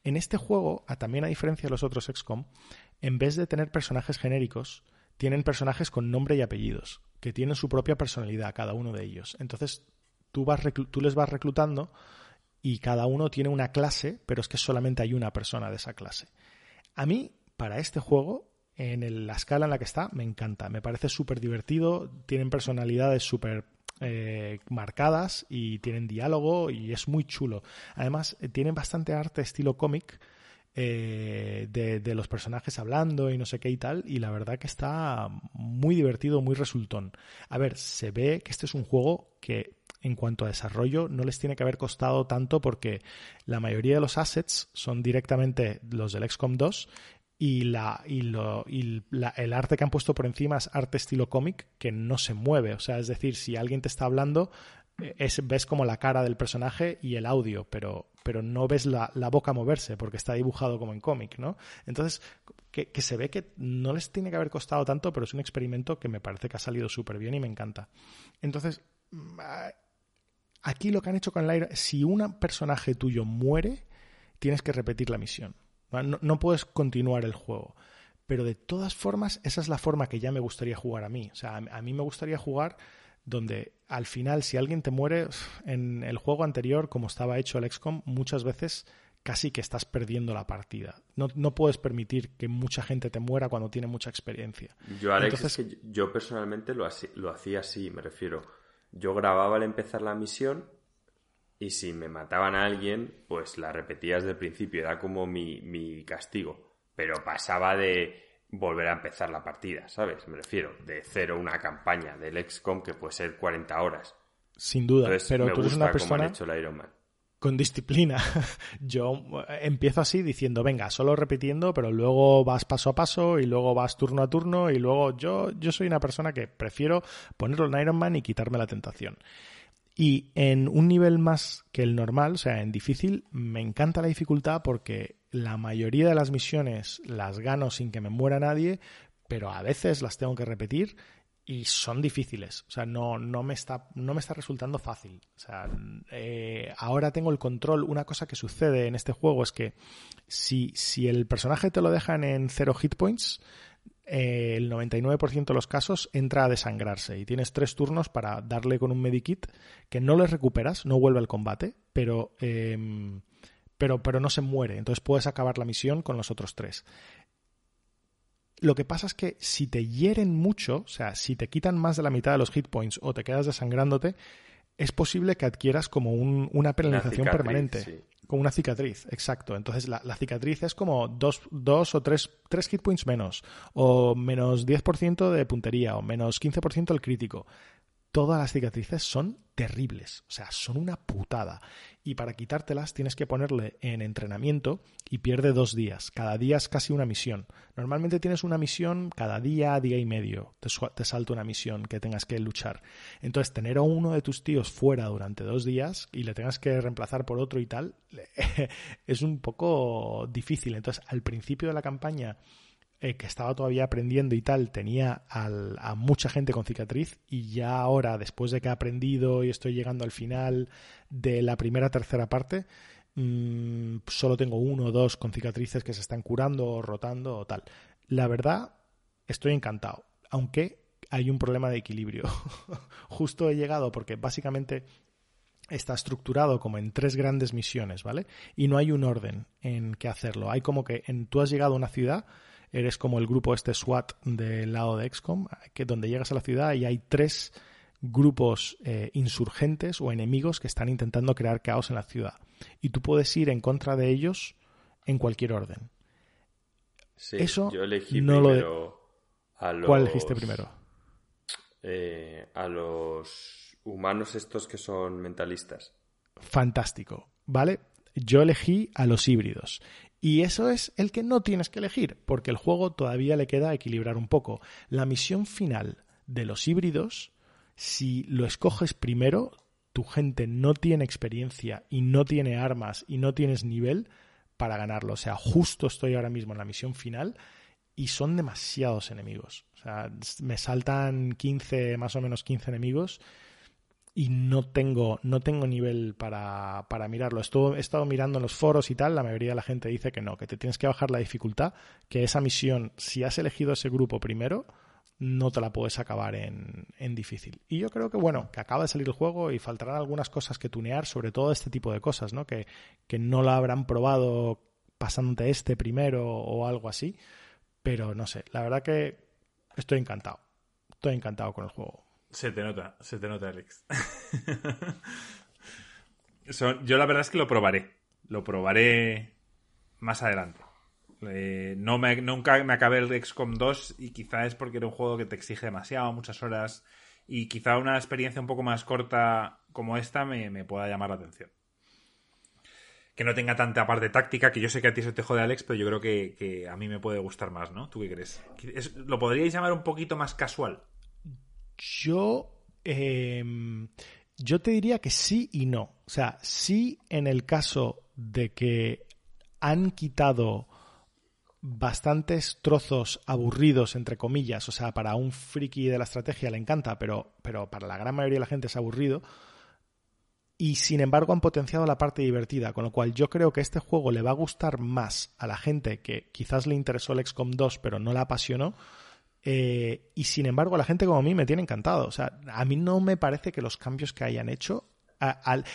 En este juego, también a diferencia de los otros XCOM, en vez de tener personajes genéricos, tienen personajes con nombre y apellidos, que tienen su propia personalidad, cada uno de ellos. Entonces, tú, vas tú les vas reclutando y cada uno tiene una clase, pero es que solamente hay una persona de esa clase. A mí, para este juego, en la escala en la que está, me encanta. Me parece súper divertido, tienen personalidades súper eh, marcadas y tienen diálogo y es muy chulo. Además, eh, tienen bastante arte estilo cómic. Eh, de, de, los personajes hablando y no sé qué y tal, y la verdad que está muy divertido, muy resultón. A ver, se ve que este es un juego que en cuanto a desarrollo no les tiene que haber costado tanto porque la mayoría de los assets son directamente los del XCOM 2 y, la, y, lo, y el arte que han puesto por encima es arte estilo cómic que no se mueve. O sea, es decir, si alguien te está hablando, eh, es, ves como la cara del personaje y el audio, pero, pero no ves la, la boca moverse porque está dibujado como en cómic, ¿no? Entonces, que, que, se ve que no les tiene que haber costado tanto, pero es un experimento que me parece que ha salido súper bien y me encanta. Entonces, mm, aquí lo que han hecho con el aire, si un personaje tuyo muere, tienes que repetir la misión. No, puedes continuar el juego. Pero de todas formas, esa es la forma que ya me gustaría jugar a mí. O sea, a, mí me gustaría jugar donde al final, si alguien te muere, en el juego anterior, como estaba hecho el XCOM, muchas veces casi que estás perdiendo la partida. No, no, puedes permitir que mucha gente te muera cuando tiene mucha experiencia. Yo, Alex, yo personalmente lo, lo hacía así, me refiero. Yo grababa al empezar la misión y si me mataban a alguien, pues la repetía desde el principio, era como mi, mi castigo. Pero pasaba de volver a empezar la partida, ¿sabes? Me refiero, de cero una campaña del XCOM que puede ser 40 horas. Sin duda, pero tú eres una persona con disciplina. Yo eh, empiezo así diciendo, venga, solo repitiendo, pero luego vas paso a paso y luego vas turno a turno y luego yo, yo soy una persona que prefiero ponerlo en Iron Man y quitarme la tentación. Y en un nivel más que el normal, o sea, en difícil, me encanta la dificultad porque la mayoría de las misiones las gano sin que me muera nadie, pero a veces las tengo que repetir y son difíciles. O sea, no, no, me, está, no me está resultando fácil. O sea, eh, ahora tengo el control. Una cosa que sucede en este juego es que si, si el personaje te lo dejan en cero hit points, eh, el 99% de los casos entra a desangrarse y tienes tres turnos para darle con un medikit que no le recuperas, no vuelve al combate, pero, em, pero, pero no se muere. Entonces puedes acabar la misión con los otros tres. Lo que pasa es que si te hieren mucho, o sea, si te quitan más de la mitad de los hit points o te quedas desangrándote, es posible que adquieras como una penalización permanente. Como una cicatriz, exacto. Entonces la, cicatriz es como dos, dos o tres, tres hit points menos, o menos 10% de puntería, o menos 15% el crítico todas las cicatrices son terribles, o sea, son una putada. Y para quitártelas tienes que ponerle en entrenamiento y pierde dos días. Cada día es casi una misión. Normalmente tienes una misión cada día, día y medio. Te, te salta una misión que tengas que luchar. Entonces, tener a uno de tus tíos fuera durante dos días y le tengas que reemplazar por otro y tal, es un poco difícil. Entonces, al principio de la campaña eh, que estaba todavía aprendiendo y tal, tenía a mucha gente con cicatriz y ya ahora, después de que he aprendido y estoy llegando al final de la primera tercera parte, mm, solo tengo uno o dos con cicatrices que se están curando o rotando o tal. La verdad, estoy encantado, aunque hay un problema de equilibrio. Justo he llegado porque básicamente está estructurado como en tres grandes misiones, ¿vale? Y no hay un orden en que hacerlo. Hay como que en, tú has llegado a una ciudad eres como el grupo este SWAT del lado de XCOM, que donde llegas a la ciudad y hay tres grupos eh, insurgentes o enemigos que están intentando crear caos en la ciudad. Y tú puedes ir en contra de ellos en cualquier orden. Sí, Eso yo elegí no primero a los... ¿Cuál elegiste primero? Eh, a los humanos estos que son mentalistas. Fantástico, ¿vale? Yo elegí a los híbridos. Y eso es el que no tienes que elegir, porque el juego todavía le queda equilibrar un poco. La misión final de los híbridos, si lo escoges primero, tu gente no tiene experiencia y no tiene armas y no tienes nivel para ganarlo. O sea, justo estoy ahora mismo en la misión final y son demasiados enemigos. O sea, me saltan 15, más o menos 15 enemigos y no tengo, no tengo nivel para, para mirarlo. he estado mirando en los foros y tal, la mayoría de la gente dice que no, que te tienes que bajar la dificultad, que esa misión, si has elegido ese grupo primero, no te la puedes acabar en, en, difícil. Y yo creo que, bueno, que acaba de salir el juego y faltarán algunas cosas que tunear, sobre todo este tipo de cosas, ¿no? Que, que no la habrán probado pasándote este primero o algo así. Pero no sé, la verdad que estoy encantado. Estoy encantado con el juego. Se te nota, se te nota, Alex. yo la verdad es que lo probaré. Lo probaré más adelante. Eh, no me, nunca me acabé el XCOM 2 y quizá es porque era un juego que te exige demasiado, muchas horas. Y quizá una experiencia un poco más corta como esta me, pueda llamar la atención. Que no tenga tanta parte táctica, que yo sé que a ti se te jode, Alex, pero yo creo que, a mí me puede gustar más, ¿no? ¿Tú qué crees? ¿Lo podríais llamar un poquito más casual? Yo, em, yo te diría que sí y no. O sea, sí en el caso de que han quitado bastantes trozos aburridos, entre comillas, o sea, para un friki de la estrategia le encanta, pero, pero para la gran mayoría de la gente es aburrido. Y sin embargo han potenciado la parte divertida, con lo cual yo creo que este juego le va a gustar más a la gente que quizás le interesó el XCOM 2 pero no la apasionó, eh, y sin embargo, la gente como a mí me tiene encantado. O sea, a mí no me parece que los cambios que hayan hecho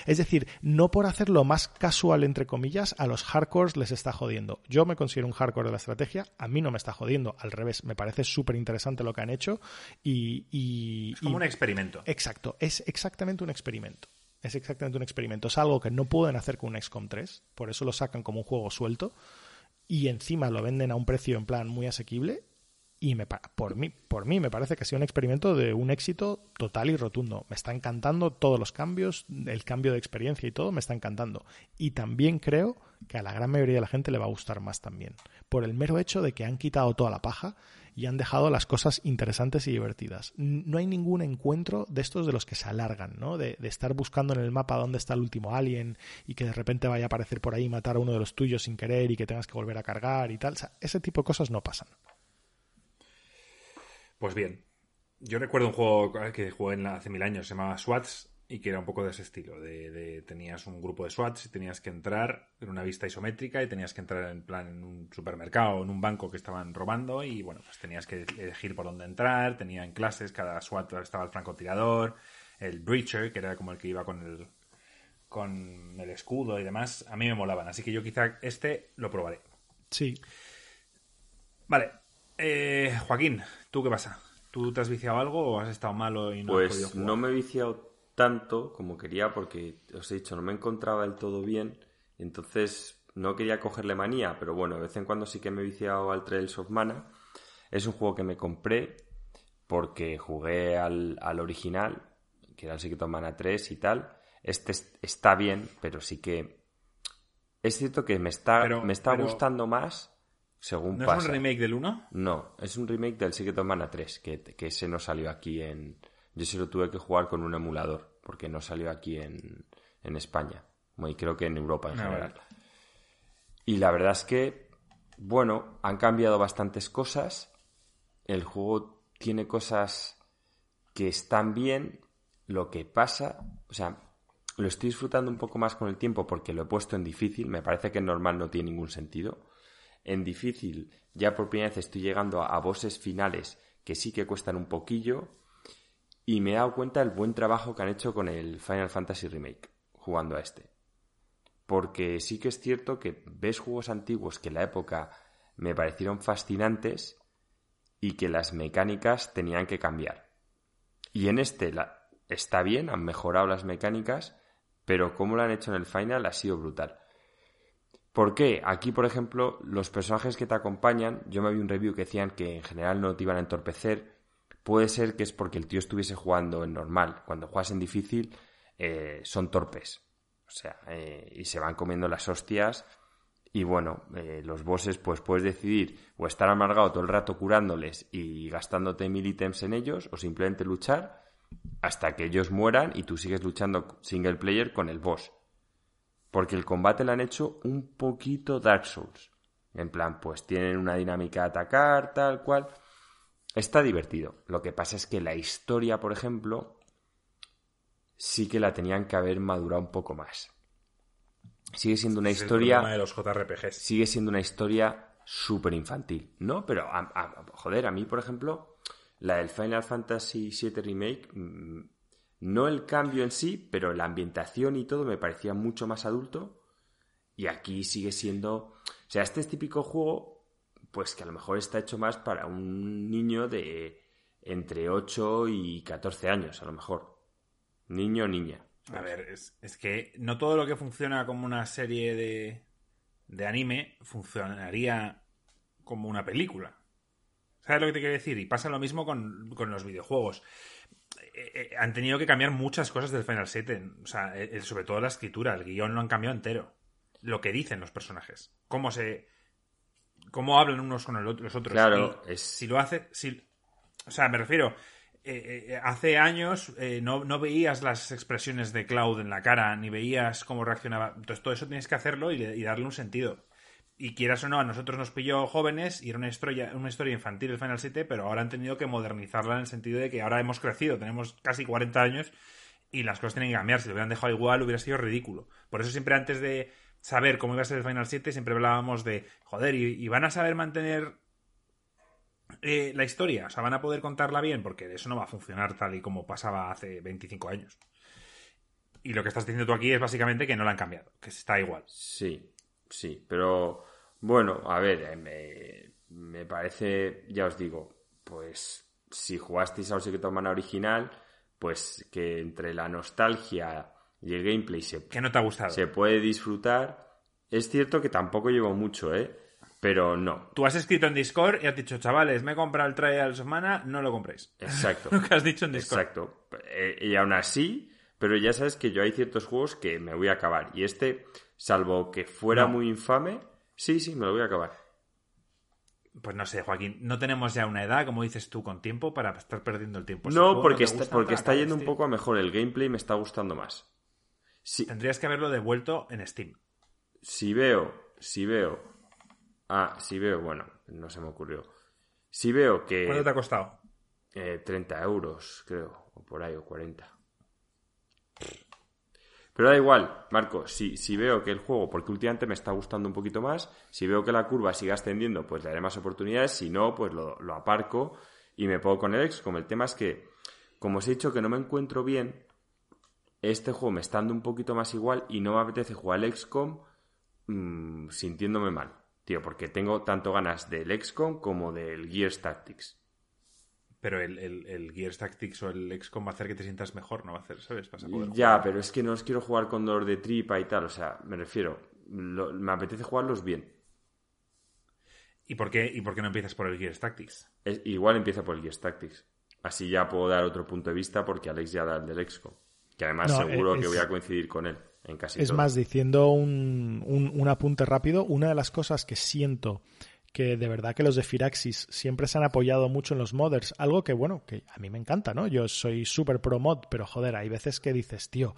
es decir, no por hacerlo más casual, entre comillas, a los hardcores les está jodiendo. Yo me considero un hardcore de la estrategia, a mí no me está jodiendo, al revés, me parece súper interesante lo que han hecho y... es como un experimento. Exacto, es exactamente un experimento. Es exactamente un experimento. Es algo que no pueden hacer con un XCOM 3, por eso lo sacan como un juego suelto y encima lo venden a un precio en plan muy asequible y me, por, mí, por mí me parece que ha sido un experimento de un éxito total y rotundo. Me está encantando todos los cambios, el cambio de experiencia y todo me está encantando. Y también creo que a la gran mayoría de la gente le va a gustar más también. Por el mero hecho de que han quitado toda la paja y han dejado las cosas interesantes y divertidas. No hay ningún encuentro de estos de los que se alargan, ¿no? De, de estar buscando en el mapa dónde está el último alien y que de repente vaya a aparecer por ahí y matar a uno de los tuyos sin querer y que tengas que volver a cargar y tal. Ese tipo de cosas no pasan. Pues bien, yo recuerdo un juego que jugué hace mil años, se llamaba SWATs y que era un poco de ese estilo. De, tenías un grupo de SWATs y tenías que entrar en una vista isométrica y tenías que entrar en plan en un supermercado o en un banco que estaban robando y bueno, pues tenías que elegir por dónde entrar, tenían clases, cada SWAT estaba el francotirador, el breacher, que era como el que iba con el con el escudo y demás, a mí me molaban, así que yo quizá este lo probaré. Sí. Vale, eh, Joaquín, ¿tú qué pasa? ¿Tú te has viciado algo o has estado malo y no pues has podido jugar? no me he viciado tanto como quería porque os he dicho, no me encontraba del todo bien, entonces no quería cogerle manía, pero bueno, de vez en cuando sí que me he viciado al Trails of Mana. Es un juego que me compré porque jugué al, original, que era el Secret of Mana 3 y tal. Este está bien, pero sí que es cierto que me está, me está gustando más según ¿No es un remake del 1? No, es un remake del Secret of Mana 3, que, que ese no salió aquí en... Yo se lo tuve que jugar con un emulador, porque no salió aquí en, en España. y creo que en Europa en ah, general. Y la verdad es que, bueno, han cambiado bastantes cosas. El juego tiene cosas que están bien. Lo que pasa, o sea, lo estoy disfrutando un poco más con el tiempo porque lo he puesto en difícil. Me parece que en normal no tiene ningún sentido en difícil, ya por primera vez estoy llegando a, bosses finales que sí que cuestan un poquillo. Y me he dado cuenta del buen trabajo que han hecho con el Final Fantasy Remake, jugando a este. Porque sí que es cierto que ves juegos antiguos que en la época me parecieron fascinantes y que las mecánicas tenían que cambiar. Y en este está bien, han mejorado las mecánicas, pero como lo han hecho en el final ha sido brutal. ¿Por qué? Aquí, por ejemplo, los personajes que te acompañan, yo me vi un review que decían que en general no te iban a entorpecer. Puede ser que es porque el tío estuviese jugando en normal. Cuando juegas en difícil, eh, son torpes. O sea, eh, y se van comiendo las hostias. Y bueno, eh, los bosses, pues puedes decidir o estar amargado todo el rato curándoles y gastándote mil ítems en ellos, o simplemente luchar hasta que ellos mueran y tú sigues luchando single player con el boss porque el combate lo han hecho un poquito Dark Souls. En plan, pues tienen una dinámica de atacar, tal cual. Está divertido. Lo que pasa es que la historia, por ejemplo, sí que la tenían que haber madurado un poco más. Sigue siendo una historia. de los JRPGs. Sigue siendo una historia súper infantil, ¿no? Pero, joder, a mí, por ejemplo, la del Final Fantasy VII Remake mm, no el cambio en sí, pero la ambientación y todo me parecía mucho más adulto. Y aquí sigue siendo. O sea, este es típico juego, pues que a lo mejor está hecho más para un niño de entre 8 y 14 años, a lo mejor. Niño o niña. A ver, es, es, que no todo lo que funciona como una serie de, de anime funcionaría como una película. ¿Sabes lo que te quiero decir? Y pasa lo mismo con, con los videojuegos. Eh, eh, han tenido que cambiar muchas cosas del Final 7. O sea, eh, sobre todo la escritura, el guion lo han cambiado entero. Lo que dicen los personajes. Cómo se. cómo hablan unos con los otros. Claro, Si lo hace. Si, o sea, me refiero. hace años no, no, veías las expresiones de Cloud en la cara, ni veías cómo reaccionaba. Entonces, todo eso tienes que hacerlo y darle un sentido. Y quieras o no, a nosotros nos pilló jóvenes y era una historia, una historia infantil el Final 7, pero ahora han tenido que modernizarla en el sentido de que ahora hemos crecido, tenemos casi 40 años y las cosas tienen que cambiar. Si lo hubieran dejado igual hubiera sido ridículo. Por eso siempre antes de saber cómo iba a ser el Final 7 siempre hablábamos de, joder, ¿y, van a saber mantener eh, la historia? O sea, ¿van a poder contarla bien? Porque eso no va a funcionar tal y como pasaba hace 25 años. Y lo que estás diciendo tú aquí es básicamente que no la han cambiado, que está igual. Sí, sí, pero bueno, a ver, eh, me, me parece, ya os digo, pues si jugasteis a Secret of Mana original, pues que entre la nostalgia y el gameplay se, que no te ha gustado. se puede disfrutar. Es cierto que tampoco llevo mucho, ¿eh? Pero no. Tú has escrito en Discord y has dicho, chavales, me he comprado el Trials of Mana, no lo compréis. Exacto. lo que has dicho en Discord. Exacto. Eh, y aún así, pero ya sabes que yo hay ciertos juegos que me voy a acabar. Y este, salvo que fuera No. muy infame, sí, sí, me lo voy a acabar. Pues no sé, Joaquín, no tenemos ya una edad, como dices tú, con tiempo para estar perdiendo el tiempo. No, porque, está, porque está yendo un poco a mejor. El gameplay me está gustando más. Tendrías que haberlo devuelto en Steam. si veo, si veo. Ah, si veo, bueno, no se me ocurrió. Si veo que. ¿Cuánto te ha costado? Eh, 30 euros, creo, o por ahí, o 40. Pero da igual, Marco, si, si veo que el juego, porque últimamente me está gustando un poquito más, si veo que la curva sigue ascendiendo, pues le daré más oportunidades, si no, pues lo, lo aparco y me pongo con el XCOM. El tema es que, como os he dicho que no me encuentro bien, este juego me está dando un poquito más igual y no me apetece jugar al XCOM mm, sintiéndome mal, tío, porque tengo tanto ganas del XCOM como del Gears Tactics. Pero el, el, el Gears Tactics o el XCOM va a hacer que te sientas mejor, no va a hacer, ¿sabes? Vas a poder Ya, jugar. pero es que no os quiero jugar con dolor de tripa y tal, o sea, me refiero, lo- me apetece jugarlos bien. ¿Y por, qué, ¿Y por qué no empiezas por el Gears Tactics? Es- igual empieza por el Gears Tactics. Así ya puedo dar otro punto de vista porque Alex ya da el del XCOM. Que además No, seguro es- que voy a coincidir con él en casi Es todo. más, diciendo un, un- un apunte rápido, una de las cosas que siento que de verdad que los de Firaxis siempre se han apoyado mucho en los modders, algo que bueno, que a mí me encanta, ¿no? Yo soy súper pro mod, pero joder, hay veces que dices, tío,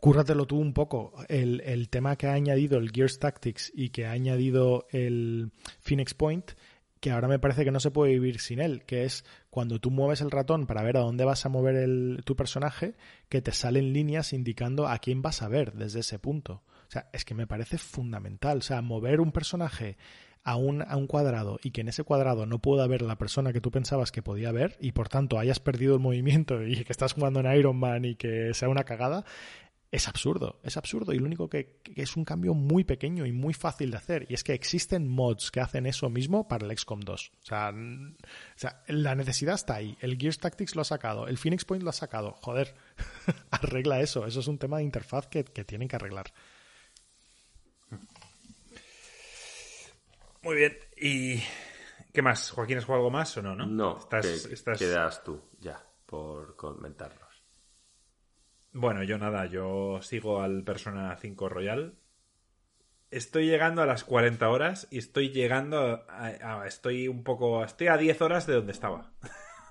cúrratelo tú un poco. El, el tema que ha añadido el Gears Tactics y que ha añadido el Phoenix Point, que ahora me parece que no se puede vivir sin él, que es cuando tú mueves el ratón para ver a dónde vas a mover el- tu personaje, que te salen líneas indicando a quién vas a ver desde ese punto. O sea, es que me parece fundamental. O sea, mover un personaje a un, a un cuadrado y que en ese cuadrado no pueda ver la persona que tú pensabas que podía ver y por tanto hayas perdido el movimiento y que estás jugando en Iron Man y que sea una cagada, es absurdo, es absurdo. Y lo único que, es un cambio muy pequeño y muy fácil de hacer. Y es que existen mods que hacen eso mismo para el XCOM 2. O sea, o sea, la necesidad está ahí, el Gears Tactics lo ha sacado, el Phoenix Point lo ha sacado, joder, arregla eso, eso es un tema de interfaz que, que tienen que arreglar. Muy bien. ¿Y qué más? ¿Joaquín has jugado algo más o no? No, No, Estás, que- estás- quedas tú ya por comentarnos. Bueno, yo nada, yo sigo al Persona 5 Royal. Estoy llegando a las 40 horas y estoy llegando a, a- estoy un poco estoy a 10 horas de donde estaba.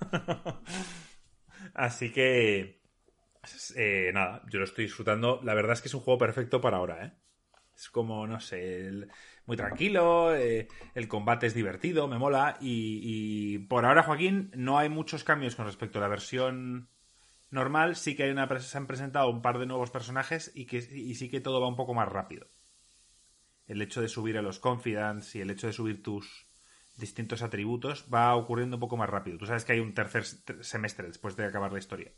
Así que eh, nada, yo lo estoy disfrutando. La verdad es que es un juego perfecto para ahora, ¿eh? Es como, no sé, el- muy tranquilo, eh, el combate es divertido, me mola. Y, y por ahora, Joaquín, no hay muchos cambios con respecto a la versión normal. Sí que hay una, se han presentado un par de nuevos personajes y, que, y sí que todo va un poco más rápido. El hecho de subir a los confidants y el hecho de subir tus distintos atributos va ocurriendo un poco más rápido. Tú sabes que hay un tercer semestre después de acabar la historia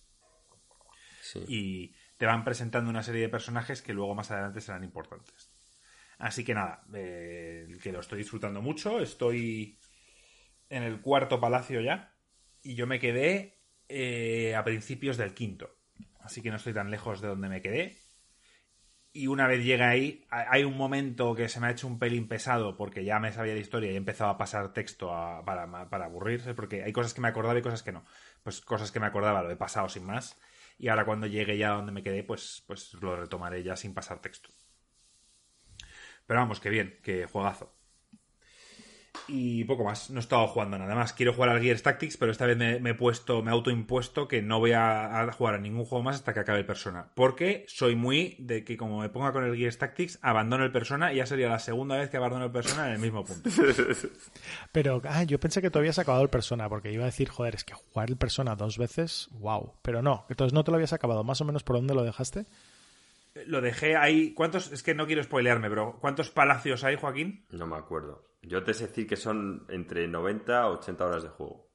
Sí. y te van presentando una serie de personajes que luego más adelante serán importantes. Así que nada, eh, que lo estoy disfrutando mucho. Estoy en el cuarto palacio ya y yo me quedé eh, a principios del quinto. Así que no estoy tan lejos de donde me quedé. Y una vez llega ahí, ha- hay un momento que se me ha hecho un pelín pesado porque ya me sabía de historia y he empezado a pasar texto para, para aburrirse, porque hay cosas que me acordaba y cosas que no. Pues cosas que me acordaba lo he pasado sin más. Y ahora cuando llegue ya donde me quedé, pues, pues lo retomaré ya sin pasar texto. Pero vamos, que bien, que juegazo. Y poco más, no he estado jugando nada más. Quiero jugar al Gears Tactics, pero esta vez me, me he puesto, me he autoimpuesto que no voy a, jugar a ningún juego más hasta que acabe el Persona. Porque soy muy de que como me ponga con el Gears Tactics, abandono el Persona y ya sería la segunda vez que abandono el Persona en el mismo punto. Pero ah, yo pensé que tú habías acabado el Persona, porque iba a decir, joder, es que jugar el Persona dos veces, wow. Pero no, entonces no te lo habías acabado. Más o menos por dónde lo dejaste. Lo dejé ahí. ¿Cuántos? Es que no quiero spoilearme, pero ¿cuántos palacios hay, Joaquín? No me acuerdo. Yo te sé decir que son entre 90 a 80 horas de juego.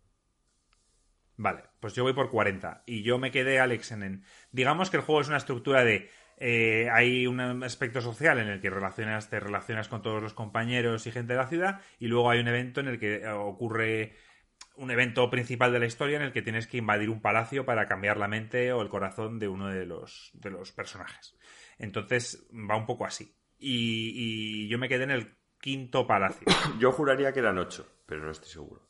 Vale, pues yo voy por 40. Y yo me quedé, Alex, en... Digamos que el juego es una estructura de... Eh, hay un aspecto social en el que relacionas, te relacionas con todos los compañeros y gente de la ciudad y luego hay un evento en el que eh, ocurre un evento principal de la historia en el que tienes que invadir un palacio para cambiar la mente o el corazón de uno de los, de los personajes. Entonces va un poco así. Y, y yo me quedé en el quinto palacio. Yo juraría que eran ocho, pero no estoy seguro.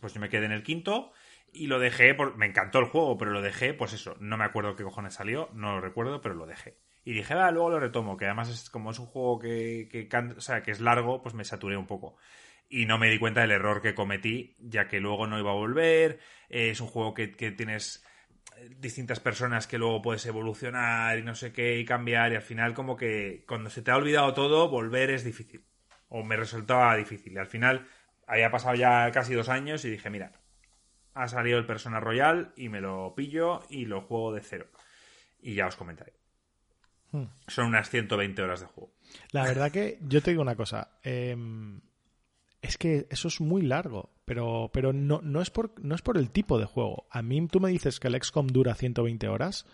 Pues yo me quedé en el quinto y lo dejé, por... me encantó el juego, pero lo dejé, pues eso, no me acuerdo qué cojones salió, no lo recuerdo, pero lo dejé. Y dije, ah, luego lo retomo, que además es como es un juego que, que, o sea, que es largo, pues me saturé un poco. Y no me di cuenta del error que cometí, ya que luego no iba a volver. Eh, es un juego que, que tienes distintas personas que luego puedes evolucionar y no sé qué y cambiar y al final como que cuando se te ha olvidado todo volver es difícil. O me resultaba difícil. Y al final había pasado ya casi dos años y dije mira ha salido el Persona Royal y me lo pillo y lo juego de cero y ya os comentaré. Hmm. son unas 120 horas de juego. La verdad que yo te digo una cosa eh es que eso es muy largo, pero, pero no, no, es por, no es por el tipo de juego. A mí tú me dices que el XCOM dura 120 horas.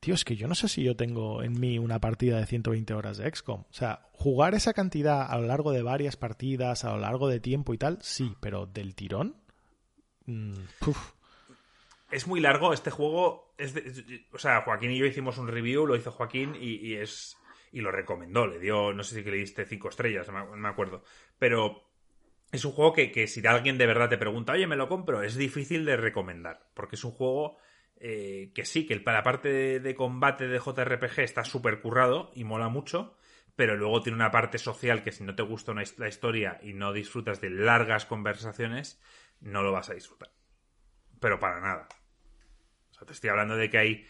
Tío, es que yo no sé si yo tengo en mí una partida de 120 horas de XCOM. O sea, jugar esa cantidad a lo largo de varias partidas, a lo largo de tiempo y tal, sí, pero del tirón. Mm, es muy largo este juego. O sea, Joaquín y yo hicimos un review, lo hizo Joaquín y, es. Y lo recomendó, le dio, no sé si le diste cinco estrellas, no me acuerdo. Pero es un juego que, si alguien de verdad te pregunta, oye, me lo compro, es difícil de recomendar, porque es un juego eh, que sí, que para la parte de, combate de JRPG está súper currado y mola mucho, pero luego tiene una parte social que si no te gusta la historia y no disfrutas de largas conversaciones, no lo vas a disfrutar. Pero para nada. O sea, te estoy hablando de que hay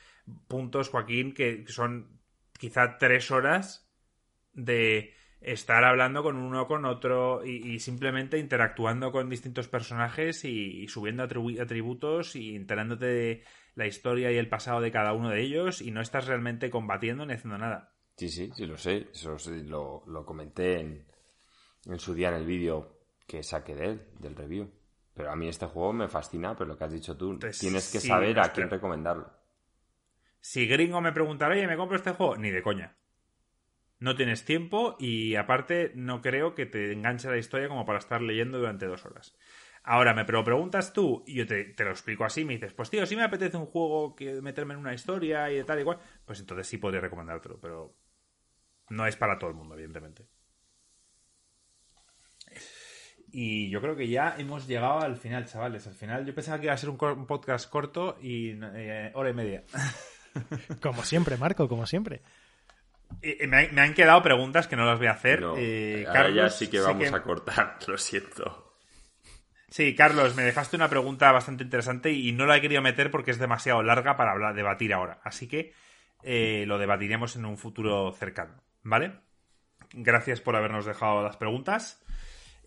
puntos, Joaquín, que son quizá tres horas de estar hablando con uno o con otro y, simplemente interactuando con distintos personajes y, subiendo atributos y enterándote de la historia y el pasado de cada uno de ellos y no estás realmente combatiendo ni haciendo nada. Sí, sí, sí, lo sé. Eso lo, lo comenté en, en su día en el vídeo que saqué de él, del review. Pero a mí este juego me fascina, pero lo que has dicho tú, pues tienes que saber a quién recomendarlo. Si gringo me preguntara, oye, ¿me compro este juego? Ni de coña no tienes tiempo y aparte no creo que te enganche la historia como para estar leyendo durante dos horas. Ahora me lo preguntas tú y yo te, lo explico así, me dices, pues tío, si me apetece un juego que meterme en una historia y de tal y cual, pues entonces sí podría recomendártelo, pero no es para todo el mundo, evidentemente. Y yo creo que ya hemos llegado al final, chavales. Al final yo pensaba que iba a ser un, podcast corto y eh, hora y media. como siempre, Marco, como siempre. Me, han quedado preguntas que no las voy a hacer. Eh, ahora ya sí que vamos a cortar, lo siento. Sí, Carlos, me dejaste una pregunta bastante interesante y no la he querido meter porque es demasiado larga para hablar, debatir ahora. Así que eh, lo debatiremos en un futuro cercano, ¿vale? Gracias por habernos dejado las preguntas.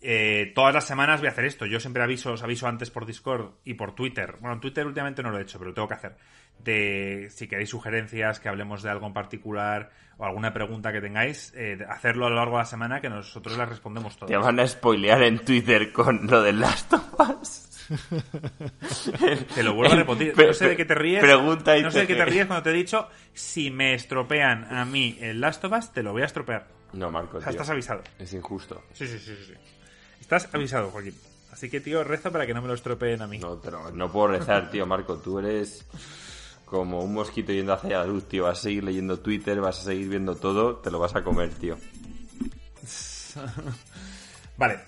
Eh, todas las semanas voy a hacer esto. Yo siempre aviso, os aviso antes por Discord y por Twitter. Bueno, en Twitter últimamente no lo he hecho, pero lo tengo que hacer. De si queréis sugerencias, que hablemos de algo en particular o alguna pregunta que tengáis, eh, hacerlo a lo largo de la semana que nosotros las respondemos todas. Te van a spoilear en Twitter con lo de Last of Us. te lo vuelvo a repetir. No sé de qué te ríes. Pregunta y no sé de qué te ríes cuando te he dicho si me estropean a mí el Last of Us, te lo voy a estropear. No, Marco. estás avisado. Es injusto. Sí, sí, sí, sí. Estás avisado, Joaquín. Así que, tío, reza para que no me lo estropeen a mí. No, pero no puedo rezar, tío, Marco. Tú eres como un mosquito yendo hacia la luz, tío. Vas a seguir leyendo Twitter, vas a seguir viendo todo, te lo vas a comer, tío. vale.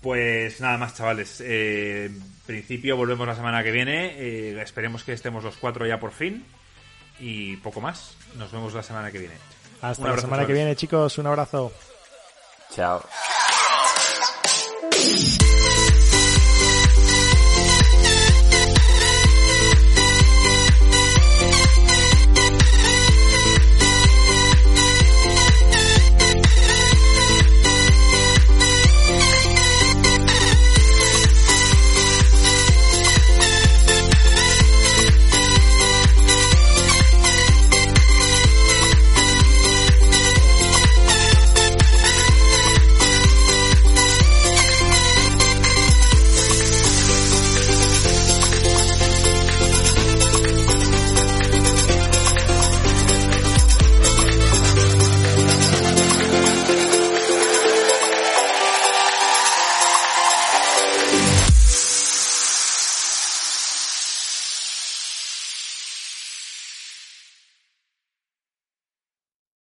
Pues nada más, chavales. Eh, en principio volvemos la semana que viene. Eh, esperemos que estemos los cuatro ya por fin. Y poco más. Nos vemos la semana que viene. Hasta la semana que viene, chicos. Un abrazo. Chao. Peace.